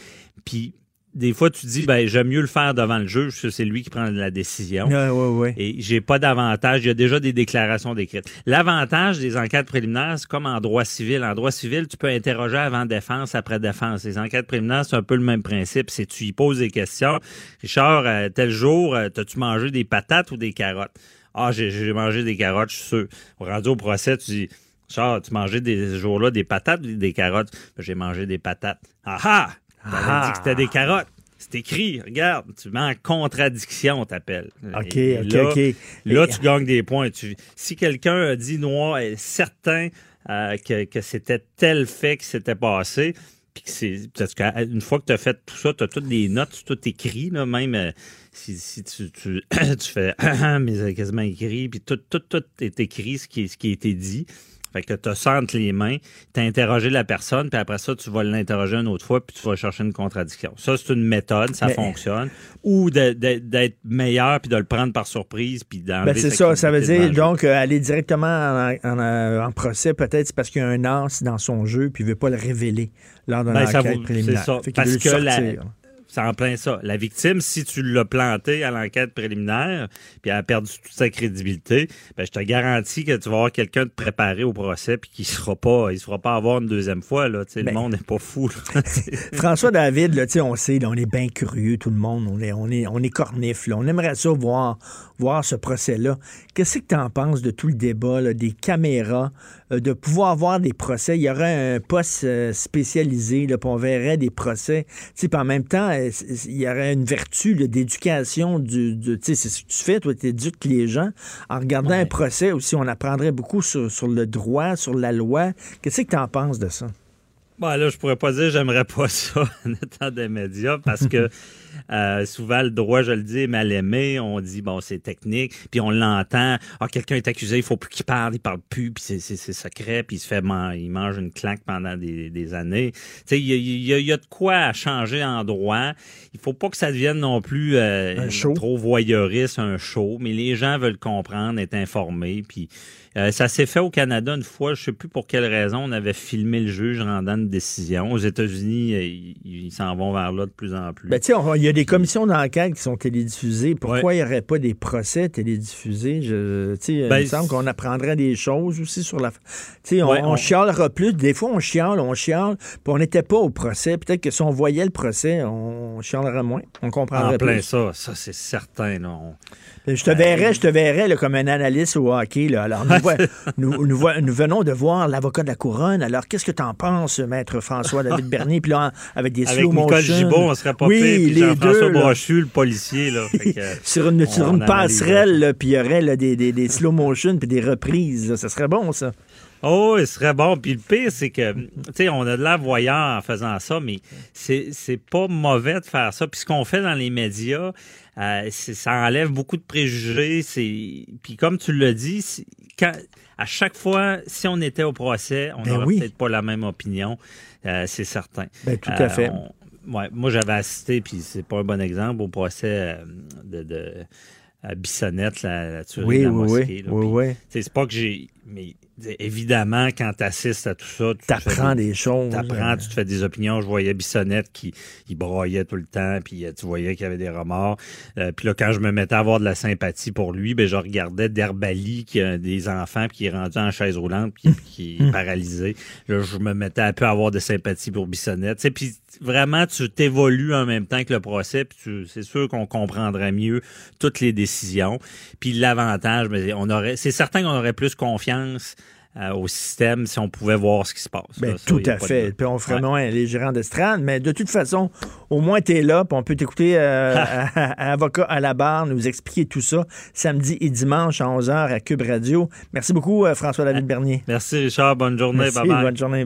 Puis des fois, tu dis, ben, j'aime mieux le faire devant le juge, c'est lui qui prend la décision. Ouais, ouais, ouais. Et j'ai pas d'avantage. Il y a déjà des déclarations décrites. L'avantage des enquêtes préliminaires, c'est comme en droit civil. En droit civil, tu peux interroger avant défense, après défense. Les enquêtes préliminaires, c'est un peu le même principe. C'est tu y poses des questions. Richard, euh, tel jour, euh, as-tu mangé des patates ou des carottes? Ah, j'ai mangé des carottes, je suis sûr. Rendu au procès, tu dis, Richard, tu mangeais des jours-là des patates ou des carottes? Ben, j'ai mangé des patates. Ah ah! T'avais dit que c'était des carottes. C'est écrit, regarde, tu mets en contradiction, t'appelles. OK, OK, OK. Là, tu gagnes des points. si quelqu'un a dit noir est certain euh, que, c'était tel fait qui s'était passé, puis que c'est. Parce qu'une fois que tu as fait tout ça, tu as toutes les notes, tout écrit, là, même euh, si, tu, tu, [COUGHS] fais [COUGHS] mais quasiment écrit, puis tout, tout, tout est écrit, ce qui, ce qui a été dit. Fait que tu sentes les mains, tu as interrogé la personne, puis après ça, tu vas l'interroger une autre fois, puis tu vas chercher une contradiction. Ça, c'est une méthode, ça fonctionne. Ou d'être meilleur, puis de le prendre par surprise, puis ben C'est ça, ça veut dire donc euh, aller directement en, euh, en, procès, peut-être c'est parce qu'il y a un as dans son jeu, puis il ne veut pas le révéler lors d'un ben, enquête préliminaire. Ça, parce que la, c'est en plein ça. La victime, si tu l'as planté à l'enquête préliminaire, puis elle a perdu toute sa crédibilité, ben, je te garantis que tu vas avoir quelqu'un de préparé au procès, puis qui sera pas, il se fera pas avoir une deuxième fois. Là, le ben, monde n'est pas fou. [LAUGHS] François David, là, on sait, on est bien curieux, tout le monde. On est, on est, on est cornif. On aimerait ça voir, voir ce procès-là. Qu'est-ce que tu en penses de tout le débat, des caméras, euh, de pouvoir voir des procès? Il y aurait un poste euh, spécialisé, là, puis on verrait des procès. Puis en même temps, euh, il y aurait une vertu d'éducation. Du, c'est ce que tu fais, toi, tu éduques les gens. En regardant un procès aussi, on apprendrait beaucoup sur, sur le droit, sur la loi. Qu'est-ce que tu en penses de ça? Bon, là, je pourrais pas dire j'aimerais pas [LAUGHS] ça en étant des médias parce que [LAUGHS] euh, souvent, le droit, je le dis, est mal aimé. On dit, bon, c'est technique. Puis on l'entend. Ah, quelqu'un est accusé, il faut plus qu'il parle, il parle plus, puis c'est secret, puis il se fait il mange une claque pendant des, années. Tu sais, il y a, de quoi changer en droit. Il faut pas que ça devienne non plus euh, trop voyeuriste, un show, mais les gens veulent comprendre, être informés, puis euh, ça s'est fait au Canada une fois, je sais plus pour quelle raison, on avait filmé le juge rendant une décision. Aux États-Unis, euh, ils s'en vont vers là de plus en plus. Ben, il y a des commissions d'enquête qui sont télédiffusées. Pourquoi il n'y aurait pas des procès télédiffusés? Je, il ben, me semble qu'on apprendrait des choses aussi sur la... On, on, on, chialera plus. Des fois, on chiale, on chiale, puis on n'était pas au procès. Peut-être que si on voyait le procès, on chialerait moins. On comprendrait en plein ça, ça c'est certain. Je te verrais, je te verrais comme un analyste au hockey. Là. Alors, nous, nous, venons de voir l'avocat de la couronne. Alors, qu'est-ce que tu en penses, maître François-David [LAUGHS] Bernier? Puis là, avec des slow motion. Nicole Gibault, on serait pas oui, pire, les François Brochu, le policier. Là, [LAUGHS] sur une, sur une passerelle, puis il y aurait des, des, des, slow motion puis des reprises. Ça serait bon, ça. Oh, il serait bon. Puis le pire, c'est que, tu sais, on a de la voyant en faisant ça, mais c'est pas mauvais de faire ça. Puis ce qu'on fait dans les médias, euh, ça enlève beaucoup de préjugés. Puis comme tu l'as dit, quand, à chaque fois, si on était au procès, on n'aurait ben peut-être pas la même opinion. Euh, c'est certain. Ben, tout à fait. Euh, ouais, moi, j'avais assisté, puis c'est pas un bon exemple, au procès de, de Bissonnette, la, tuerie oui, de la mosquée. Oui, oui, oui. C'est pas que j'ai... Mais évidemment, quand tu assistes à tout ça, tu apprends des, choses. Tu apprends, tu te fais des opinions. Je voyais Bissonnette qui il broyait tout le temps, puis euh, tu voyais qu'il y avait des remords. Euh, puis là, quand je me mettais à avoir de la sympathie pour lui, ben, je regardais Derbali, qui a des enfants, puis qui est rendu en chaise roulante, puis qui est paralysé. Là, je me mettais à peu à avoir de sympathie pour Bissonnette. Puis vraiment, tu t'évolues en même temps que le procès, puis c'est sûr qu'on comprendrait mieux toutes les décisions. Puis l'avantage, ben, on aurait, c'est certain qu'on aurait plus confiance euh, au système si on pouvait voir ce qui se passe. Ben, tout à fait. Puis on ferait moins les gérants d'estrade, mais de toute façon, au moins tu es là, puis on peut t'écouter euh, [LAUGHS] à, avocat à la barre, nous expliquer tout ça samedi et dimanche à 11h à Cube Radio. Merci beaucoup, euh, François-David Bernier. Merci, Richard. Bonne journée. Merci, bonne journée.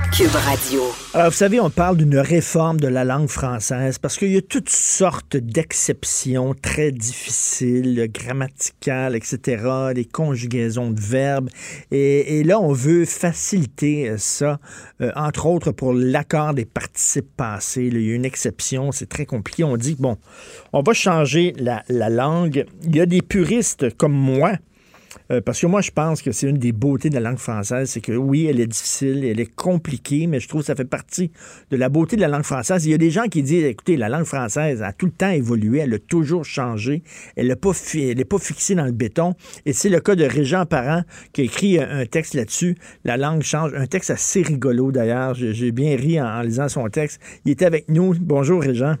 Alors, vous savez, on parle d'une réforme de la langue française parce qu'il y a toutes sortes d'exceptions très difficiles, grammaticales, etc., des conjugaisons de verbes. Et, là, on veut faciliter ça, euh, entre autres pour l'accord des participes passés. il y a une exception, c'est très compliqué. On dit, bon, on va changer la, la langue. Il y a des puristes comme moi euh, parce que moi, je pense que c'est une des beautés de la langue française, c'est que oui, elle est difficile, elle est compliquée, mais je trouve que ça fait partie de la beauté de la langue française. Il y a des gens qui disent, écoutez, la langue française a tout le temps évolué, elle a toujours changé, elle n'est pas, pas fixée dans le béton. Et c'est le cas de Régent Parent qui a écrit un texte là-dessus. La langue change. Un texte assez rigolo d'ailleurs. J'ai bien ri en, lisant son texte. Il était avec nous. Bonjour Régent.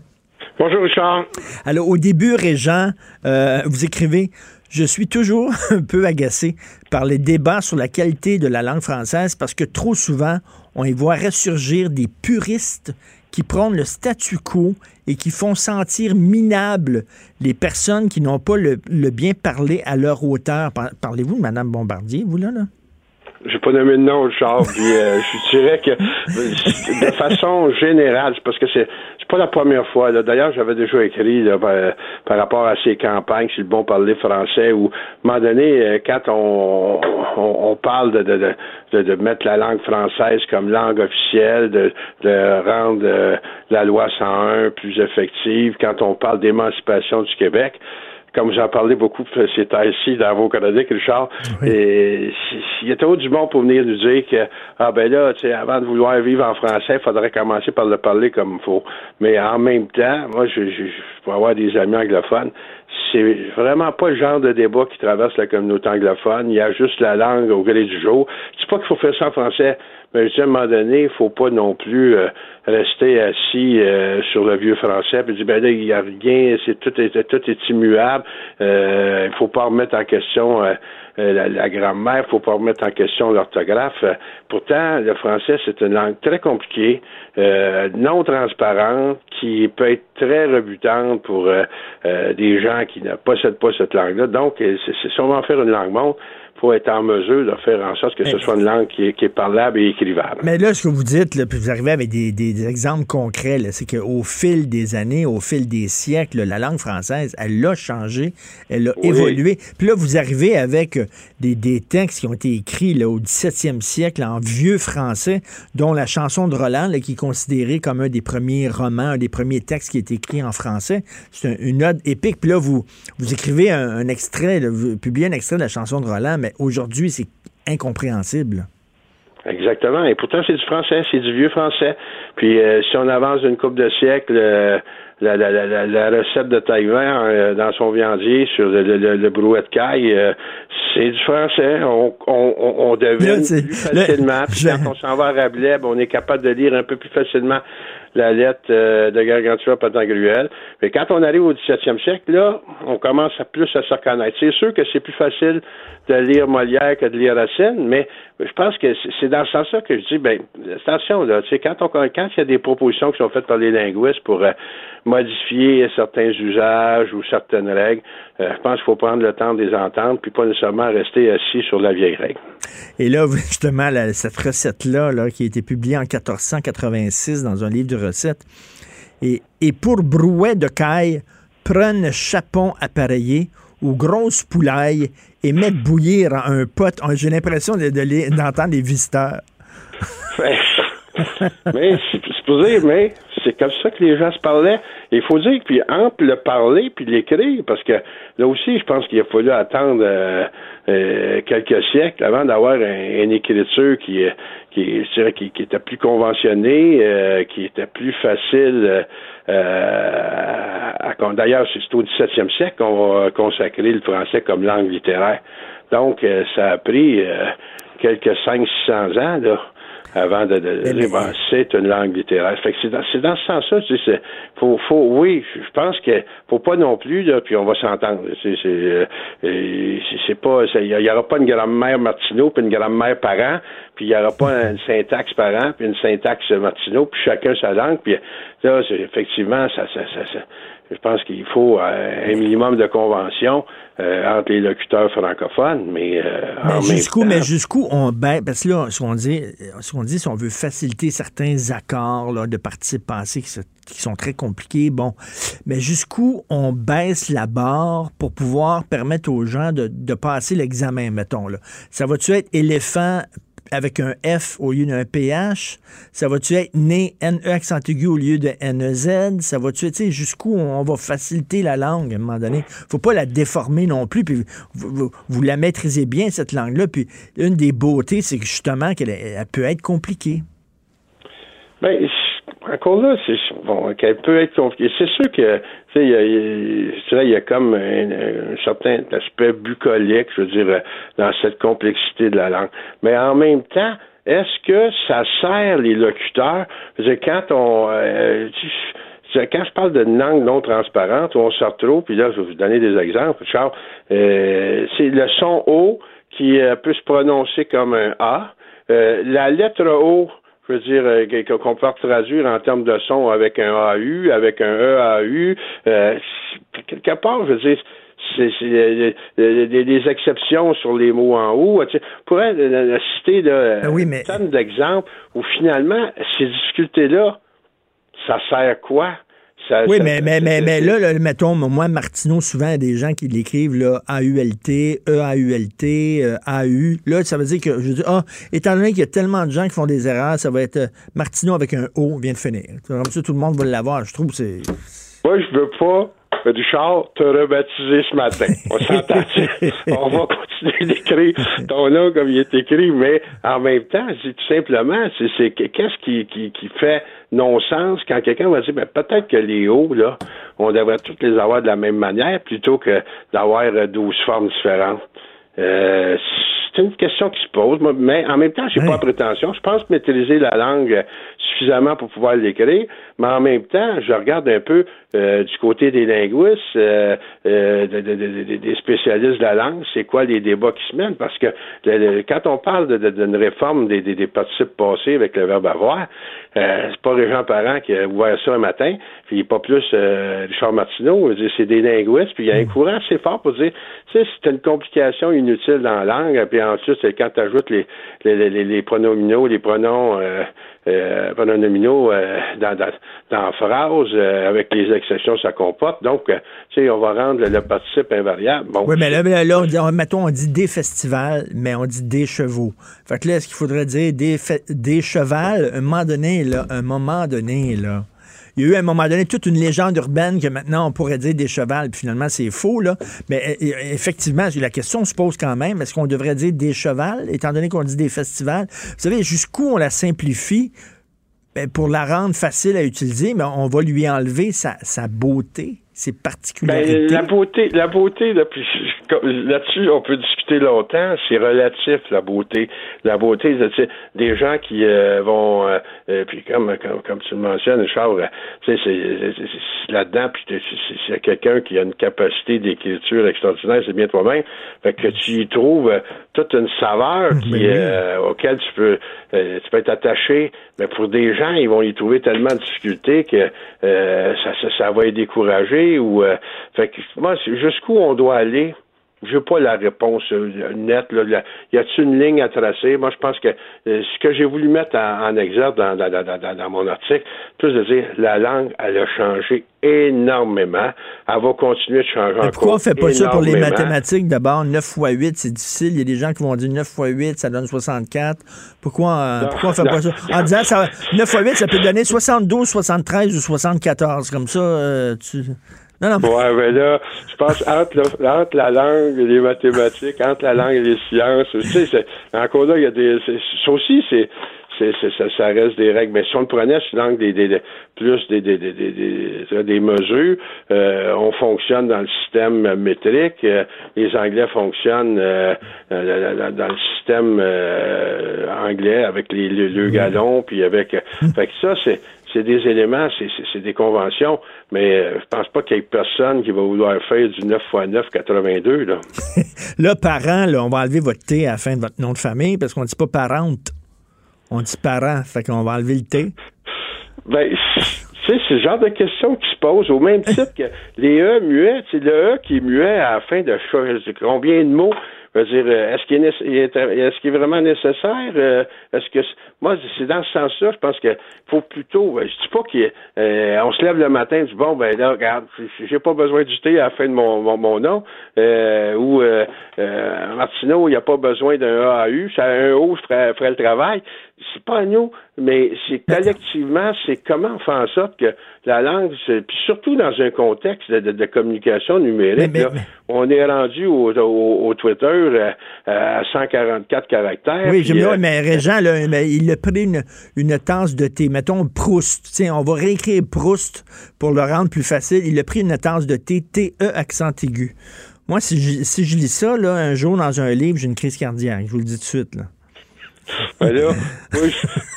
Bonjour Richard. Alors au début, Régent, euh, vous écrivez je suis toujours [LAUGHS] un peu agacé par les débats sur la qualité de la langue française parce que trop souvent, on y voit ressurgir des puristes qui prennent le statu quo et qui font sentir minables les personnes qui n'ont pas le, bien parlé à leur hauteur. Parlez-vous de Mme Bombardier, vous là? là? J'ai pas nommé de nom, Charles. Puis euh, je dirais que de façon générale, parce que c'est c'est pas la première fois. D'ailleurs, j'avais déjà écrit par, rapport à ces campagnes, si le bon parler français, ou à un moment donné, euh, quand on, on, parle de, de, de, de, mettre la langue française comme langue officielle, de, de rendre euh, la loi 101 plus effective, quand on parle d'émancipation du Québec, comme j'en parlais beaucoup ces temps-ci dans vos Canadiens, Richard, et il y a trop du monde pour venir nous dire que ah ben là, tu sais, avant de vouloir vivre en français, il faudrait commencer par le parler comme il faut. Mais en même temps, moi, je, je, je avoir des amis anglophones. C'est vraiment pas le genre de débat qui traverse la communauté anglophone. Il y a juste la langue au gré du jour. Dis pas qu'il faut faire ça en français, mais à un moment donné, il faut pas non plus euh, rester assis euh, sur le vieux français et dire ben là, il n'y a rien, c'est tout est tout est immuable. Euh, il faut pas remettre en question euh, la, la, grammaire, faut pas remettre en question l'orthographe. Pourtant, le français, c'est une langue très compliquée, non transparente, qui peut être très rebutante pour des gens qui ne possèdent pas cette langue-là. Donc, c'est sûrement faire une langue monde faut être en mesure de faire en sorte que ce soit une langue qui est, parlable et écrivable. Mais là, ce que vous dites, puis vous arrivez avec des, exemples concrets, c'est qu'au fil des années, au fil des siècles, la langue française, elle a changé, elle a évolué. Puis là, vous arrivez avec euh, des, textes qui ont été écrits là, au 17e siècle en vieux français, dont la chanson de Roland, qui est considérée comme un des premiers romans, un des premiers textes qui est écrit en français. C'est une ode épique. Puis là, vous, vous écrivez un, extrait, vous publiez un extrait de la chanson de Roland, mais aujourd'hui, c'est incompréhensible. Exactement. Et pourtant, c'est du français, c'est du vieux français. Puis, euh, si on avance d'une couple de siècles, euh, la, la, la, la, recette de Taïwan euh, dans son viandier sur le, le, le brouet de caille, c'est du français. On, on, on devine plus facilement. Puis quand on s'en va à Rabelais, ben, on est capable de lire un peu plus facilement la lettre de Gargantua Pantagruel. Mais quand on arrive au 17e siècle, là, on commence à plus à se reconnaître. C'est sûr que c'est plus facile de lire Molière que de lire Racine, mais je pense que c'est dans ce sens-là que je dis, ben, attention, là, quand on, quand il y a des propositions qui sont faites par les linguistes pour euh, modifier certains usages ou certaines règles, euh, je pense qu'il faut prendre le temps de les entendre, puis pas nécessairement rester assis sur la vieille règle. Et là, [LAUGHS] justement, cette recette-là, là, qui a été publiée en 1486 dans un livre de recettes, et, et pour brouet de caille, prenne chapon appareillé ou grosse poulaille et mettre bouillir un pot. J'ai l'impression d'entendre de, des visiteurs. [LAUGHS] [LAUGHS] mais c'est pour dire, mais c'est comme ça que les gens se parlaient. Il faut dire puis entre le parler puis l'écrire, parce que là aussi, je pense qu'il a fallu attendre euh, euh, quelques siècles avant d'avoir une écriture qui, qui, qui, qui était plus conventionnée, euh, qui était plus facile. D'ailleurs, c'est au 17e siècle qu'on va consacrer le français comme langue littéraire. Donc, ça a pris quelques 500-600 ans, là avant de, dire c'est une langue littéraire. Fait que c'est dans, c'est dans ce sens-là, tu sais, faut, faut, oui, je pense que faut pas non plus, là, puis on va s'entendre. C'est, euh, c'est pas, il y, aura pas une grammaire Martineau puis une grammaire parent, puis il y aura pas [LAUGHS] une syntaxe parent puis une syntaxe Martineau, puis chacun sa langue, puis là, c'est, effectivement, ça, ça, ça, ça je pense qu'il faut euh, un minimum de convention euh, entre les locuteurs francophones, mais, euh, mais jusqu'où, mais jusqu'où on ben, parce que là, ce qu'on dit, ce qu'on dit, si on veut faciliter certains accords là, de participe passés qui, qui, sont très compliqués, bon, mais jusqu'où on baisse la barre pour pouvoir permettre aux gens de, de passer l'examen, mettons là? Ça va-tu être éléphant avec un F au lieu d'un PH? Ça va-tu être né NE accent aigu au lieu de NEZ? Ça va-tu être, jusqu'où on va faciliter la langue à un moment donné? Faut pas la déformer non plus, puis vous, la maîtrisez bien, cette langue-là. Puis une des beautés, c'est justement qu'elle peut être compliquée. Bien, encore là, c'est bon, qu'elle peut être compliquée. C'est sûr que, tu sais, il y, a comme un, certain aspect bucolique, je veux dire, dans cette complexité de la langue. Mais en même temps, est-ce que ça sert les locuteurs? Je dire, quand on, euh, quand je parle de langue non transparente, où on se retrouve, puis là, je vais vous donner des exemples, Charles, euh, c'est le son O qui euh, peut se prononcer comme un A. la lettre O je veux dire, euh, qu'on peut traduire en termes de son avec un AU, avec un EAU. Euh, quelque part, je veux dire, c'est des, des, exceptions sur les mots en haut. Tu pourrais citer là, ben oui, mais... d'exemples où finalement, ces difficultés-là, ça sert quoi? Oui, mais, mais, mais, mais là, mettons, moi, Martineau, souvent, il y a des gens qui l'écrivent là, A-U-L-T, E-A-U-L-T, euh, A-U. Là, ça veut dire que, je dis, ah, étant donné qu'il y a tellement de gens qui font des erreurs, ça va être euh, Martineau avec un O vient de finir. Comme ça, tout le monde va l'avoir. Je trouve que c'est. Moi, je veux pas Richard, te rebaptisé ce matin. On s'entend. [LAUGHS] on va continuer d'écrire ton nom comme il est écrit, mais en même temps, c'est tout simplement, c'est qu'est-ce qui, qui, qui fait non-sens quand quelqu'un va dire, ben, peut-être que les hauts, là, on devrait toutes les avoir de la même manière plutôt que d'avoir douze formes différentes. Euh, c'est une question qui se pose, mais en même temps, j'ai pas de prétention. Je pense maîtriser la langue suffisamment pour pouvoir l'écrire, mais en même temps, je regarde un peu euh, du côté des linguistes, euh, euh, des spécialistes de la langue, c'est quoi les débats qui se mènent, parce que quand on parle d'une réforme des, des, participes passés avec le verbe avoir, c'est pas Régent Parent qui a ouvert ça un matin, puis pas plus Richard Martineau, c'est des linguistes, puis il y a un mm. courant assez fort pour dire, tu sais, c'est une complication inutile dans la langue, puis ensuite, quand tu ajoutes les, les, les, les, pronominaux, les pronoms euh, pronominaux euh, dans, dans, dans, phrase, euh, avec les exceptions, ça comporte. Donc, euh, tu sais, on va rendre le, participe invariable. Bon, oui, mais là, là, on dit, mettons, on dit des festivals, mais on dit des chevaux. Fait que là, est-ce qu'il faudrait dire des, des chevals, un moment donné, là, un moment donné, là? Il y a eu à un moment donné toute une légende urbaine que maintenant on pourrait dire des chevals, puis finalement c'est faux, là. Mais euh, euh, effectivement, la question se pose quand même, est-ce qu'on devrait dire des chevals, étant donné qu'on dit des festivals? Vous savez, jusqu'où on la simplifie? Ben, pour la rendre facile à utiliser, mais on va lui enlever sa, sa beauté particularités? Ben, la beauté, la beauté, là, là-dessus, on peut discuter longtemps. C'est relatif, la beauté. La beauté, c'est des gens qui euh, vont, euh, euh, puis comme, comme, comme, tu le mentionnes, Charles, c'est là-dedans, puis c'est quelqu'un qui a une capacité d'écriture extraordinaire, c'est bien toi-même. Fait que tu y trouves toute une saveur qui, auquel tu peux, tu peux être attaché. Mais pour des gens, ils vont y trouver tellement de difficultés que ça, ça, ça va les décourager ou euh, fait que moi jusqu'où on doit aller? Je veux pas la réponse euh, nette. Là, y a-t-il une ligne à tracer? Moi, je pense que euh, ce que j'ai voulu mettre en, exergue dans, dans, mon article, plus de dire la langue, elle a changé énormément. Elle va continuer de changer Mais pourquoi on fait pas ça pour les mathématiques? D'abord, 9 fois 8, c'est difficile. Il y a des gens qui vont dire 9 fois 8, ça donne 64. Pourquoi, pourquoi on fait pas ça? En disant ça, 9 fois 8, ça peut donner 72, 73 ou 74. Comme ça, tu... Non, non. Ouais, mais là, je pense entre, entre la langue et les mathématiques, entre la langue et les sciences, tu sais, encore là, il y a des. Ça aussi, c'est c'est, ça, ça, reste des règles. Mais si on le prenait sous l'angle des, des, plus des, des, des, des, des mesures, euh, on fonctionne dans le système métrique. Euh, les Anglais fonctionnent euh, dans le système anglais avec les, deux mm. galons, puis avec. Fait que ça, c'est c'est des éléments, c'est des conventions, mais je pense pas qu'il y ait personne qui va vouloir faire du 9 x 9 82. Là, [LAUGHS] là parent, là, on va enlever votre T à la fin de votre nom de famille parce qu'on dit pas parente. On dit parent, fait qu'on va enlever le T. Ben, tu sais, c'est le genre de question qui se pose au même [LAUGHS] titre que les E muets. C'est le E qui est muet à la fin de combien de mots veux dire, euh, est-ce qu'il est, est, est vraiment nécessaire? Euh, est-ce que moi, c'est dans ce sens-là, je pense qu'il faut plutôt. Euh, je dis pas qu'on se lève le matin et dit bon ben là, regarde, j'ai pas besoin du thé à la fin de mon, mon, nom. ou Martineau, il n'y a pas besoin d'un AAU, ça un O ferait, ferait le travail c'est pas à nous, mais c'est collectivement, c'est comment on fait en sorte que la langue, puis surtout dans un contexte de, communication numérique, on est rendu au, Twitter euh, à 144 caractères. Oui, bien, euh, mais Régent, il a pris une, une tasse de thé. Mettons Proust. Tiens, on va réécrire Proust pour le rendre plus facile. Il a pris une tasse de thé, T-E accent aigu. Moi, si je, lis ça, un jour dans un livre, j'ai une crise cardiaque. Je vous le dis tout de suite. Là. Ben là, moi,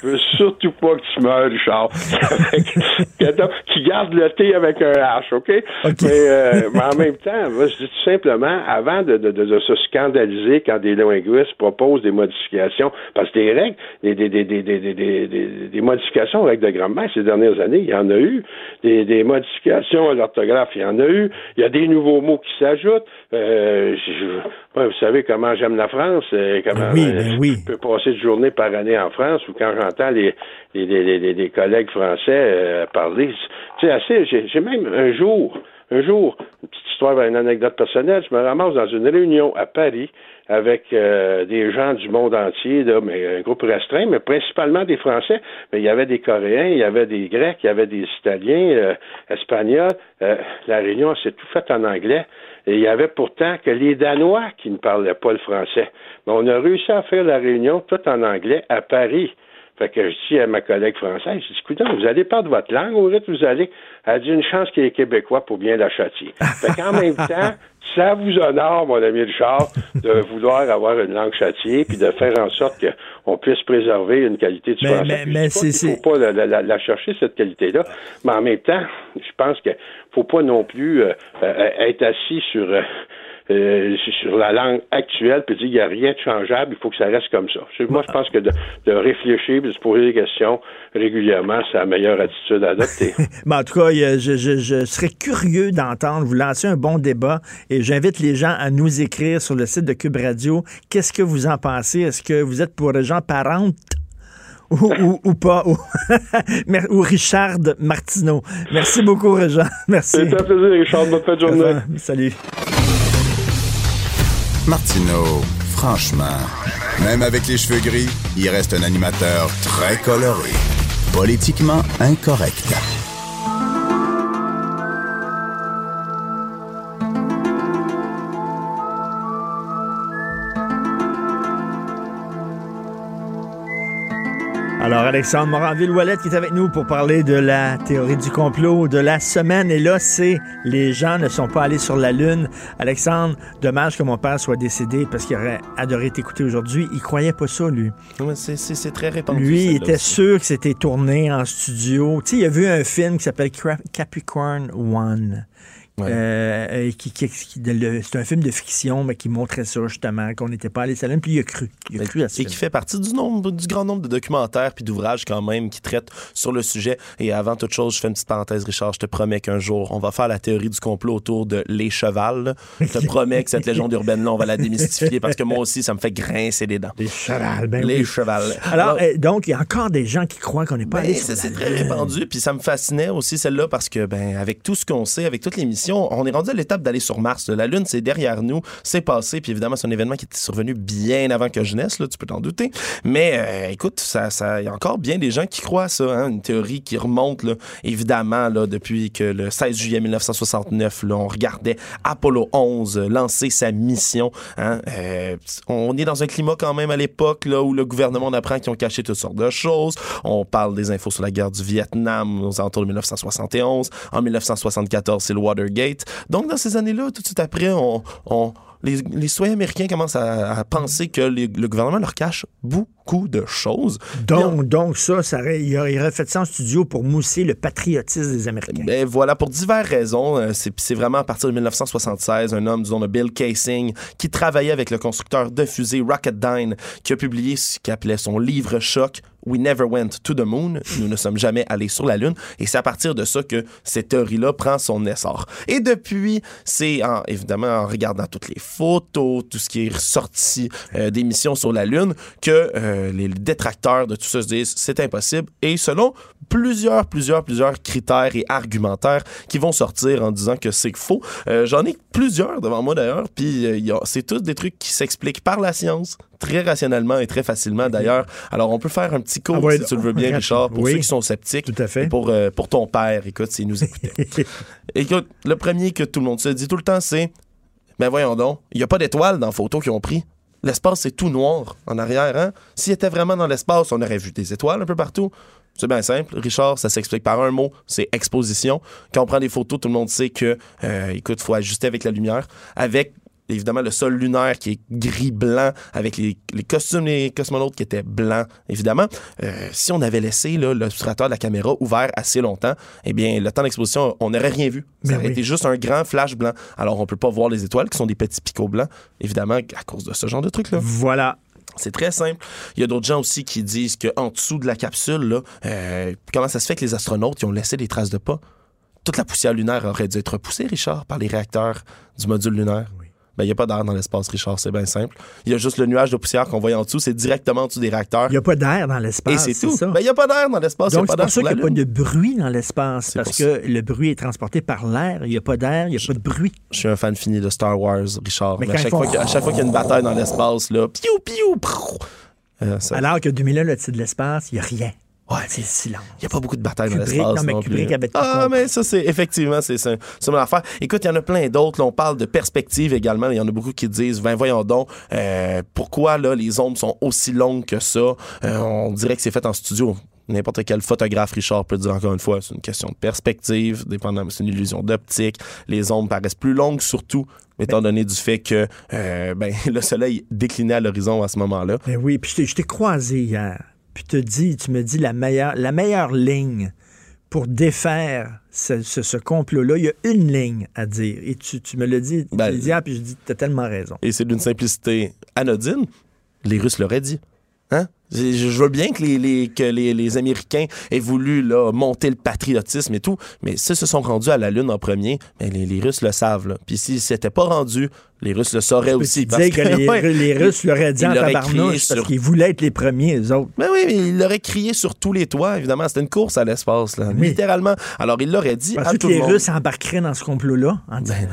je veux surtout pas que tu meurs, Richard. [LAUGHS] qui garde le thé avec un H, OK? Euh, mais, en même temps, je dis tout simplement, avant de, de, se scandaliser quand des linguistes proposent des modifications, parce que des règles, des, des, des, des, des, des, modifications aux règles de grammaire ces dernières années, il y en a eu. Des, des modifications à l'orthographe, il y en a eu. Il y a des nouveaux mots qui s'ajoutent. Euh, vous savez comment j'aime la France, euh, comment oui, ben oui. je peux passer de journée par année en France ou quand j'entends les, les, les, les, collègues français euh, parler. Sais, assez, j'ai même un jour, un jour, une petite histoire, une anecdote personnelle, je me ramasse dans une réunion à Paris avec euh, des gens du monde entier, là, mais un groupe restreint, mais principalement des Français. Mais il y avait des Coréens, il y avait des Grecs, il y avait des Italiens, Espagnols. la réunion s'est tout faite en anglais. Et il y avait pourtant que les Danois qui ne parlaient pas le français. Mais on a réussi à faire la réunion tout en anglais à Paris. Fait que je dis à ma collègue française, je dis, écoutez, vous allez perdre votre langue, au rythme vous allez. Elle dit une chance qu'il est québécois pour bien la châtier. [LAUGHS] Fait qu'en même temps, ça vous honore, mon ami Richard, de vouloir avoir une langue châtiée puis de faire en sorte qu'on puisse préserver une qualité du français. Mais, Il ne faut pas la, chercher, cette qualité-là. Mais en même temps, je pense qu'il faut pas non plus euh, euh, être assis sur... Euh, euh, sur la langue actuelle, puis dire qu'il n'y a rien de changeable, il faut que ça reste comme ça. Moi, je pense que de, réfléchir de se poser des questions régulièrement, c'est la meilleure attitude à adopter. [LAUGHS] en tout cas, je, je, serais curieux d'entendre, vous lancer un bon débat et j'invite les gens à nous écrire sur le site de Cube Radio. Qu'est-ce que vous en pensez? Est-ce que vous êtes pour les gens? Ou, ou, [LAUGHS] pas, [LAUGHS] ou, Richard Martineau. Merci beaucoup, Réjean. Merci. C'est un plaisir, Richard. Bonne journée. Salut. Martineau, franchement, même avec les cheveux gris, il reste un animateur très coloré, politiquement incorrect. Alors, Alexandre Moranville-Ouellette qui est avec nous pour parler de la théorie du complot de la semaine. Et là, c'est les gens ne sont pas allés sur la Lune. Alexandre, dommage que mon père soit décédé parce qu'il aurait adoré t'écouter aujourd'hui. Il croyait pas ça, lui. c'est très répandu. Lui, il était sûr que c'était tourné en studio. Tu sais, il a vu un film qui s'appelle Capricorn One euh, qui, c'est un film de fiction, mais qui montrait ça justement, qu'on n'était pas allé à puis il a cru. Il a cru à Et qui fait partie du, nombre, du grand nombre de documentaires puis d'ouvrages quand même qui traitent sur le sujet. Et avant toute chose, je fais une petite parenthèse, Richard, je te promets qu'un jour, on va faire la théorie du complot autour de les chevals. Je te promets que cette légende urbaine-là, on va la démystifier parce que moi aussi, ça me fait grincer les dents. Les chevals, ben Les chevals. Alors, euh, donc, il y a encore des gens qui croient qu'on n'est pas ben, allé C'est très répandu, puis ça me fascinait aussi celle-là parce que, ben, avec tout ce qu'on sait, avec toutes les missions on est rendu à l'étape d'aller sur Mars. La Lune, c'est derrière nous, c'est passé, puis évidemment, c'est un événement qui est survenu bien avant que je naisse, tu peux t'en douter. Mais euh, écoute, ça, ça, y a encore bien des gens qui croient à ça, hein, une théorie qui remonte, évidemment, depuis que le 16 juillet 1969, là, on regardait Apollo 11 lancer sa mission. Hein, euh, on est dans un climat quand même à l'époque où le gouvernement apprend qu'ils ont caché toutes sortes de choses. On parle des infos sur la guerre du Vietnam aux alentours de 1971. En 1974, c'est le Watergate. Donc, dans ces années-là, tout de suite après, on, les, les citoyens américains commencent à, penser que le gouvernement leur cache beaucoup de choses. Donc, donc ça, ça aurait, il, aurait, fait ça en studio pour mousser le patriotisme des Américains. Ben voilà, pour diverses raisons. Euh, C'est vraiment à partir de 1976, un homme du nom de Bill Casing qui travaillait avec le constructeur de fusée Rocketdyne qui a publié ce qu'il appelait son livre choc. We never went to the moon. Nous ne sommes jamais allés sur la Lune. Et c'est à partir de ça que cette théorie-là prend son essor. Et depuis, c'est en- évidemment en regardant toutes les photos, tout ce qui est sorti euh, des missions sur la Lune, que euh, les détracteurs de tout ça se disent c'est impossible. Et selon plusieurs, plusieurs, plusieurs critères et argumentaires qui vont sortir en disant que c'est faux. Euh, J'en ai plusieurs devant moi d'ailleurs, puis euh, c'est tous des trucs qui s'expliquent par la science, très rationnellement et très facilement d'ailleurs. Alors on peut faire un petit cours, Ah ouais, si tu le veux bien, rapide. Richard, pour Oui. ceux qui sont sceptiques. Tout à fait. Et pour, euh, pour ton père, écoute, s'il nous écoutait. [LAUGHS] écoute, le premier que tout le monde se dit tout le temps, c'est ben voyons donc, il n'y a pas d'étoiles dans la photo qu'ils ont pris. L'espace, c'est tout noir en arrière. Hein? S'il était vraiment dans l'espace, on aurait vu des étoiles un peu partout. C'est bien simple, Richard, ça s'explique par un mot, c'est exposition. Quand on prend des photos, tout le monde sait que, euh, écoute, faut ajuster avec la lumière. Avec évidemment le sol lunaire qui est gris-blanc, avec les, les costumes des cosmonautes qui étaient blancs, évidemment. Euh, si on avait laissé l'obturateur de la caméra ouvert assez longtemps, eh bien, le temps d'exposition, on n'aurait rien vu. Ça Ben aurait oui. été juste un grand flash blanc. Alors, on peut pas voir les étoiles qui sont des petits picots blancs, évidemment, à cause de ce genre de truc-là. Voilà. C'est très simple. Il y a d'autres gens aussi qui disent qu'en dessous de la capsule, là, euh, comment ça se fait que les astronautes ils ont laissé des traces de pas? Toute la poussière lunaire aurait dû être repoussée, Richard, par les réacteurs du module lunaire. Ben, il n'y a pas d'air dans l'espace, Richard, c'est bien simple. Il y a juste le nuage de poussière qu'on voit en dessous, c'est directement en dessous des réacteurs. Il n'y a pas d'air dans Et l'espace. c'est tout. Ben, il n'y a pas d'air dans l'espace, Donc, c'est pour ça qu'il n'y a pas de bruit dans l'espace, parce que le bruit est transporté par l'air. Il n'y a pas d'air, il n'y a pas de bruit. Je suis un fan fini de Star Wars, Richard. Mais Mais à, chaque fois à chaque fois qu'il y a une bataille dans l'espace, là, piou, piou, prou, euh, ça- Alors que 2001, le de l'espace, il n'y a rien. C'est le silence. Il n'y a pas beaucoup de batailles dans l'espace. non, mais non Kubrick plus. avait Ah, compris. mais ça, c'est effectivement, c'est c'est- c'est mon affaire. Écoute, il y en a plein d'autres. là. On parle de perspective également. Il y en a beaucoup qui disent, ben voyons donc, euh, pourquoi là, les ombres sont aussi longues que ça? Euh, on dirait que c'est fait en studio. N'importe quel photographe, Richard, peut dire encore une fois, c'est une question de perspective, dépendant, c'est une illusion d'optique. Les ombres paraissent plus longues, surtout étant donné du fait que euh, ben, [LAUGHS] le soleil déclinait à l'horizon à ce moment-là. Ben oui, puis je t'ai croisé hier. Puis te dis, tu me dis la meilleure, la meilleure ligne pour défaire ce, ce- ce complot-là, il y a une ligne à dire. Et tu, tu me l'as dit, tu Ben, l'as dit hier, puis je dis, t'as tellement raison. et c'est d'une simplicité anodine, les Russes l'auraient dit. Hein? Je veux bien que les, les- que les, les Américains aient voulu là, monter le patriotisme et tout, mais s'ils se sont rendus à la Lune en premier, ben, les, les Russes le savent. là. Puis s'ils ne s'étaient pas rendus, les Russes le sauraient aussi. Disais que les, [LAUGHS] ouais, les Russes l'auraient dit ils en l'auraient tabarnouche parce sur- qu'ils voulaient être les premiers, eux autres. Ben oui, mais ils l'auraient crié sur tous les toits, évidemment. C'était une course à l'espace, là, littéralement. Alors, il l'aurait dit à Penses-tu tout que le les monde. Russes embarqueraient dans ce complot-là? Ben.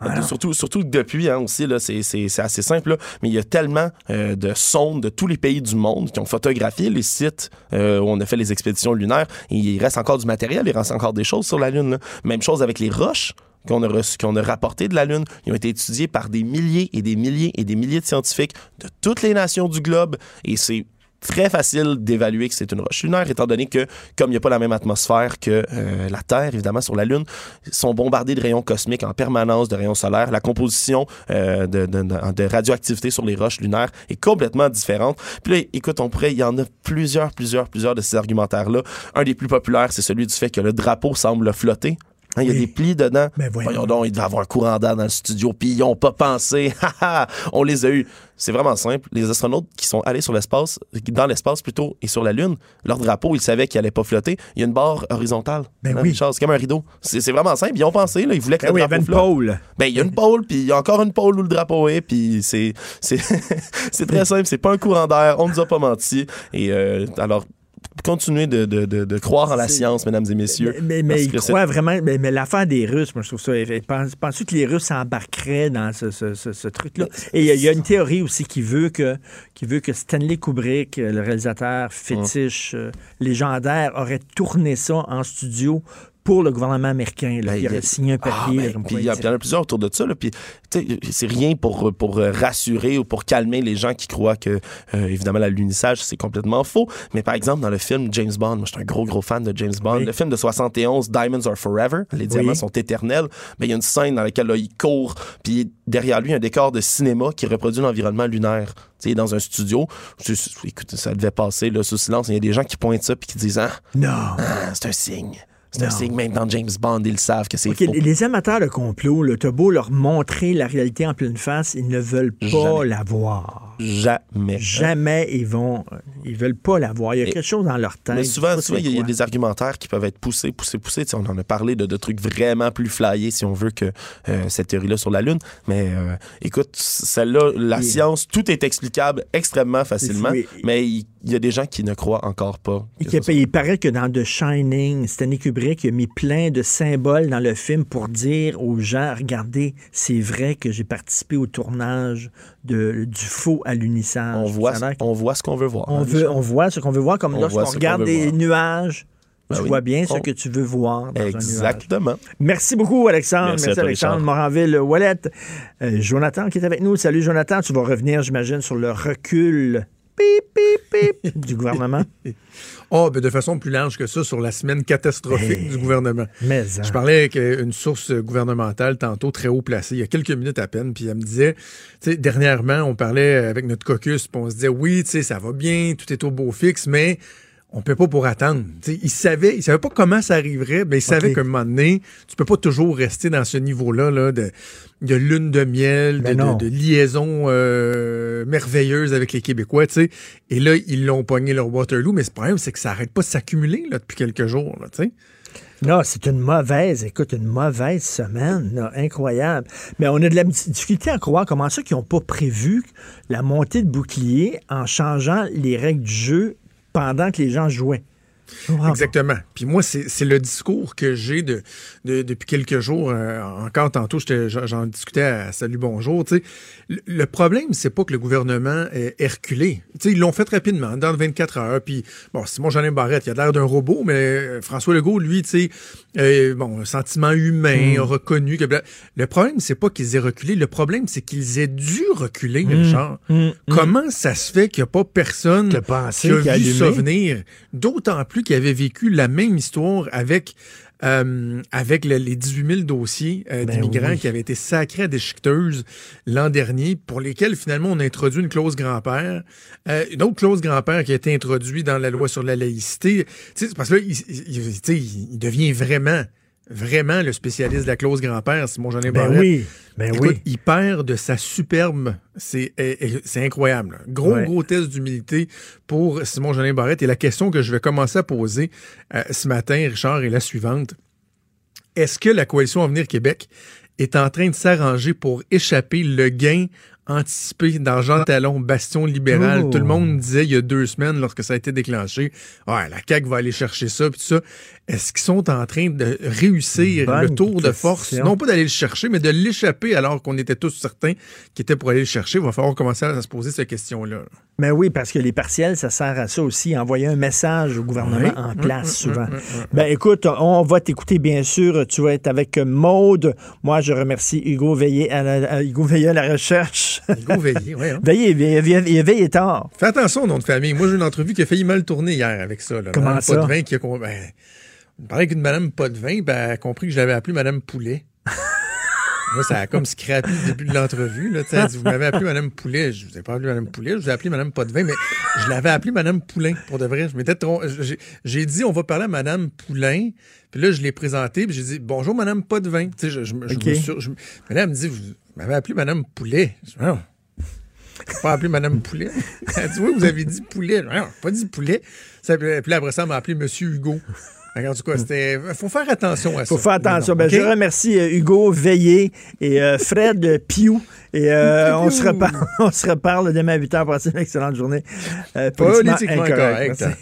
Voilà. Surtout, surtout depuis hein, aussi, là, c'est, c'est- c'est assez simple, là, mais il y a tellement euh, de sondes de tous les pays du monde qui ont photographié les sites euh, où on a fait les expéditions lunaires. Et il reste encore du matériel, il reste encore des choses sur la Lune. là. Même chose avec les roches qu'on a, rapportées de la Lune. Ils ont été étudiés par des milliers et des milliers et des milliers de scientifiques de toutes les nations du globe. Et c'est très facile d'évaluer que c'est une roche lunaire, étant donné que, comme il n'y a pas la même atmosphère que euh, la Terre, évidemment, sur la Lune, ils sont bombardés de rayons cosmiques en permanence, de rayons solaires. La composition euh, de- de radioactivité sur les roches lunaires est complètement différente. Puis là, écoute, on pourrait, il y en a plusieurs, plusieurs, plusieurs de ces argumentaires-là. Un des plus populaires, c'est celui du fait que le drapeau semble flotter. Hein, Il y a des plis dedans. Ben voyons. voyons donc, il devait avoir un courant d'air dans le studio, puis ils n'ont pas pensé. [LAUGHS] On les a eus. C'est vraiment simple. Les astronautes qui sont allés sur l'espace, dans l'espace plutôt, et sur la Lune, leur drapeau, ils savaient qu'il allait pas flotter. Il y a une barre horizontale. Ben Hein, oui. C'est comme un rideau. C'est vraiment simple. Ils ont pensé, là, ils voulaient que Ben le oui, il y avait une flotte. pôle. Ben, il y a une pôle, puis il y a encore une pôle où le drapeau est, puis c'est [LAUGHS] très simple. C'est pas un courant d'air. On nous a pas menti. Et euh, alors, continuez de, de, de, de croire en la science, mesdames et messieurs. Mais, mais parce ils croient vraiment. Mais, mais l'affaire des Russes, moi, je trouve ça. Pense- Penses-tu que les Russes s'embarqueraient dans ce, ce- ce- ce truc-là? Et il y, a- il y a une théorie aussi qui veut que, qui veut que Stanley Kubrick, le réalisateur fétiche euh, légendaire, aurait tourné ça en studio pour le gouvernement américain. Là. Ben, il aurait a- signé un Ah, papier. ben, puis il y, en a plusieurs autour de ça. Là, puis, c'est rien pour, pour euh, rassurer ou pour calmer les gens qui croient que, euh, évidemment, l'alunissage, c'est complètement faux. Mais par exemple, dans le film James Bond, moi, je suis un gros, gros fan de James Bond. Oui. Le film de 71, Diamonds Are Forever, les diamants sont éternels. Mais il y a une scène dans laquelle là, il court, puis derrière lui, un décor de cinéma qui reproduit l'environnement lunaire. Tu sais, dans un studio, Je- écoute, ça devait passer là, sous silence. Il y a des gens qui pointent ça puis qui disent Ah, Non. ah, c'est un signe. C'est un signe, même dans James Bond, ils le savent que c'est OK, faux. les- amateurs de complot, t'as beau leur montrer la réalité en pleine face, ils ne veulent pas Jamais. la voir. Jamais. Jamais ils vont. Ils veulent pas la voir. Il y a Et- quelque chose dans leur tête. Mais souvent, il y a- des argumentaires qui peuvent être poussés, poussés, poussés. Tu sais, on en a parlé de, de trucs vraiment plus flyés, si on veut, que euh, cette théorie-là sur la Lune. Mais euh, écoute, celle-là, la science, tout est explicable extrêmement facilement. Oui. Mais il il y, a des gens qui ne croient encore pas. Il paraît que dans The Shining, Stanley Kubrick a mis plein de symboles dans le film pour dire aux gens regardez, c'est vrai que j'ai participé au tournage de, du faux alunissage. on, voit, que- on voit ce qu'on veut voir. on, hein, veut, Richard? on voit ce qu'on veut voir, comme On lorsqu'on ce qu'on regarde des voir. nuages. Ben tu oui. vois bien ce On- que tu veux voir dans un nuage. Exactement. Merci beaucoup, Alexandre. Merci à Alexandre. Moranville-Wallet. Euh, Jonathan qui est avec nous. Salut, Jonathan. Tu vas revenir, j'imagine, sur le recul pip, pip, pip, [LAUGHS] du gouvernement. [LAUGHS] Oh, ben de façon plus large que ça, sur la semaine catastrophique Hey. du gouvernement. Mais, hein. Je parlais avec une source gouvernementale tantôt très haut placée, il y a quelques minutes à peine, puis elle me disait, tu sais, dernièrement, on parlait avec notre caucus, puis on se disait, oui, tu sais, ça va bien, tout est au beau fixe, mais on peut pas pour attendre. Tu sais, il savait, il savait pas comment ça arriverait, mais il savait Ok. qu'à un moment donné, tu peux pas toujours rester dans ce niveau-là là, de, de lune de miel, de, non. de- de liaison euh, merveilleuse avec les Québécois, tu sais. Et là, ils l'ont pogné leur Waterloo, mais ce problème, c'est que ça arrête pas de s'accumuler là, depuis quelques jours, là, tu sais. Non, c'est une mauvaise, écoute, une mauvaise semaine, là, incroyable. Mais on a de la difficulté à croire comment ça qu'ils n'ont pas prévu la montée de bouclier en changeant les règles du jeu pendant que les gens jouaient. Exactement. Puis moi, c'est le discours que j'ai de, de- depuis quelques jours. euh, encore tantôt, j'en discutais à Salut Bonjour. Le, le problème, c'est pas que le gouvernement est, reculé. Tu sais, ils l'ont fait rapidement, dans 24 heures. Puis, bon, Simon Jeanin Barrette, il a l'air d'un robot, mais euh, François Legault, lui, tu euh, bon, un sentiment humain, Mm. a reconnu que... bla- Le problème, c'est pas qu'ils aient reculé. Le problème, c'est qu'ils aient dû reculer, Mm. Richard. Mm. Mm. Comment ça se fait qu'il n'y a pas personne Qui a vu ça venir? D'autant plus qu'il avait vécu la même histoire avec, euh, avec le- les 18 000 dossiers euh, Ben d'immigrants oui. qui avaient été sacrés à déchiqueteuses l'an dernier, pour lesquels finalement on a introduit une clause grand-père. Euh, une autre clause grand-père qui a été introduite dans la loi sur la laïcité. Tu sais, parce que là, il devient vraiment vraiment le spécialiste de la clause grand-père, Simon Jeanin Ben Barrette. oui, ben Écoute, oui. il perd de sa superbe. C'est eh, eh, incroyable. là. Gros, Ouais. gros test d'humilité pour Simon Jeanin Barrette. Et la question que je vais commencer à poser euh, ce matin, Richard, est la suivante. Est-ce que la coalition Avenir Québec est en train de s'arranger pour échapper le gain anticipé dans Jean Talon, bastion libéral? Oh. Tout le monde disait il y a deux semaines, lorsque ça a été déclenché, ouais, la CAQ va aller chercher ça, puis tout ça. Est-ce qu'ils sont en train de réussir Bonne le tour de force? Non pas d'aller le chercher, mais de l'échapper alors qu'on était tous certains qu'il était pour aller le chercher. Il va falloir commencer à se poser cette question-là. Mais oui, parce que les partiels, ça sert à ça aussi, envoyer un message au gouvernement Oui. en Mm, place mm, souvent. mm, mm, mm. Ben écoute, on va t'écouter bien sûr. Tu vas être avec Maude. Moi, je remercie Hugo Veillé à la, à Hugo Veillé à la recherche. Hugo Veillé, oui. Hein? [LAUGHS] Veillé, il, il, il veille tard. Fais attention nom de famille. Moi, j'ai une entrevue qui a failli mal tourner hier avec ça. Là. Comment Madame ça? Potvin qui a... con- Ben, on parlait qu'une Madame Potvin, ben, elle a compris que je l'avais appelée Madame Poulet. [LAUGHS] Là, ça a comme scrappé le début de l'entrevue. Là, elle dit, vous m'avez appelé Madame Poulet. Je vous ai pas appelé Madame Poulet, je vous ai appelé Madame Potvin, mais je l'avais appelé Madame Poulain, pour de vrai. Je m'étais trom- j'ai- dit, on va parler à Madame Poulain. Puis là, je l'ai présenté, puis j'ai dit, bonjour Madame Potvin. Tu sais, je, je, me- je me suis- mais là, elle me dit, vous m'avez appelé Madame Poulet. Je dis, Non. Pas appelé Madame Poulet. Elle dit, oui, vous avez dit Poulet. Non, pas dit Poulet. Puis là, après ça, elle m'a appelé Monsieur Hugo. En tout cas, c'était. faut faire attention à ça. faut faire attention. Ben, OK? Je remercie euh, Hugo Veillé et euh, Fred Piou. Et euh, on, se reparle, [LAUGHS] on se reparle demain à 8 h. Passez une excellente journée. Euh, Politiquement correct. Merci.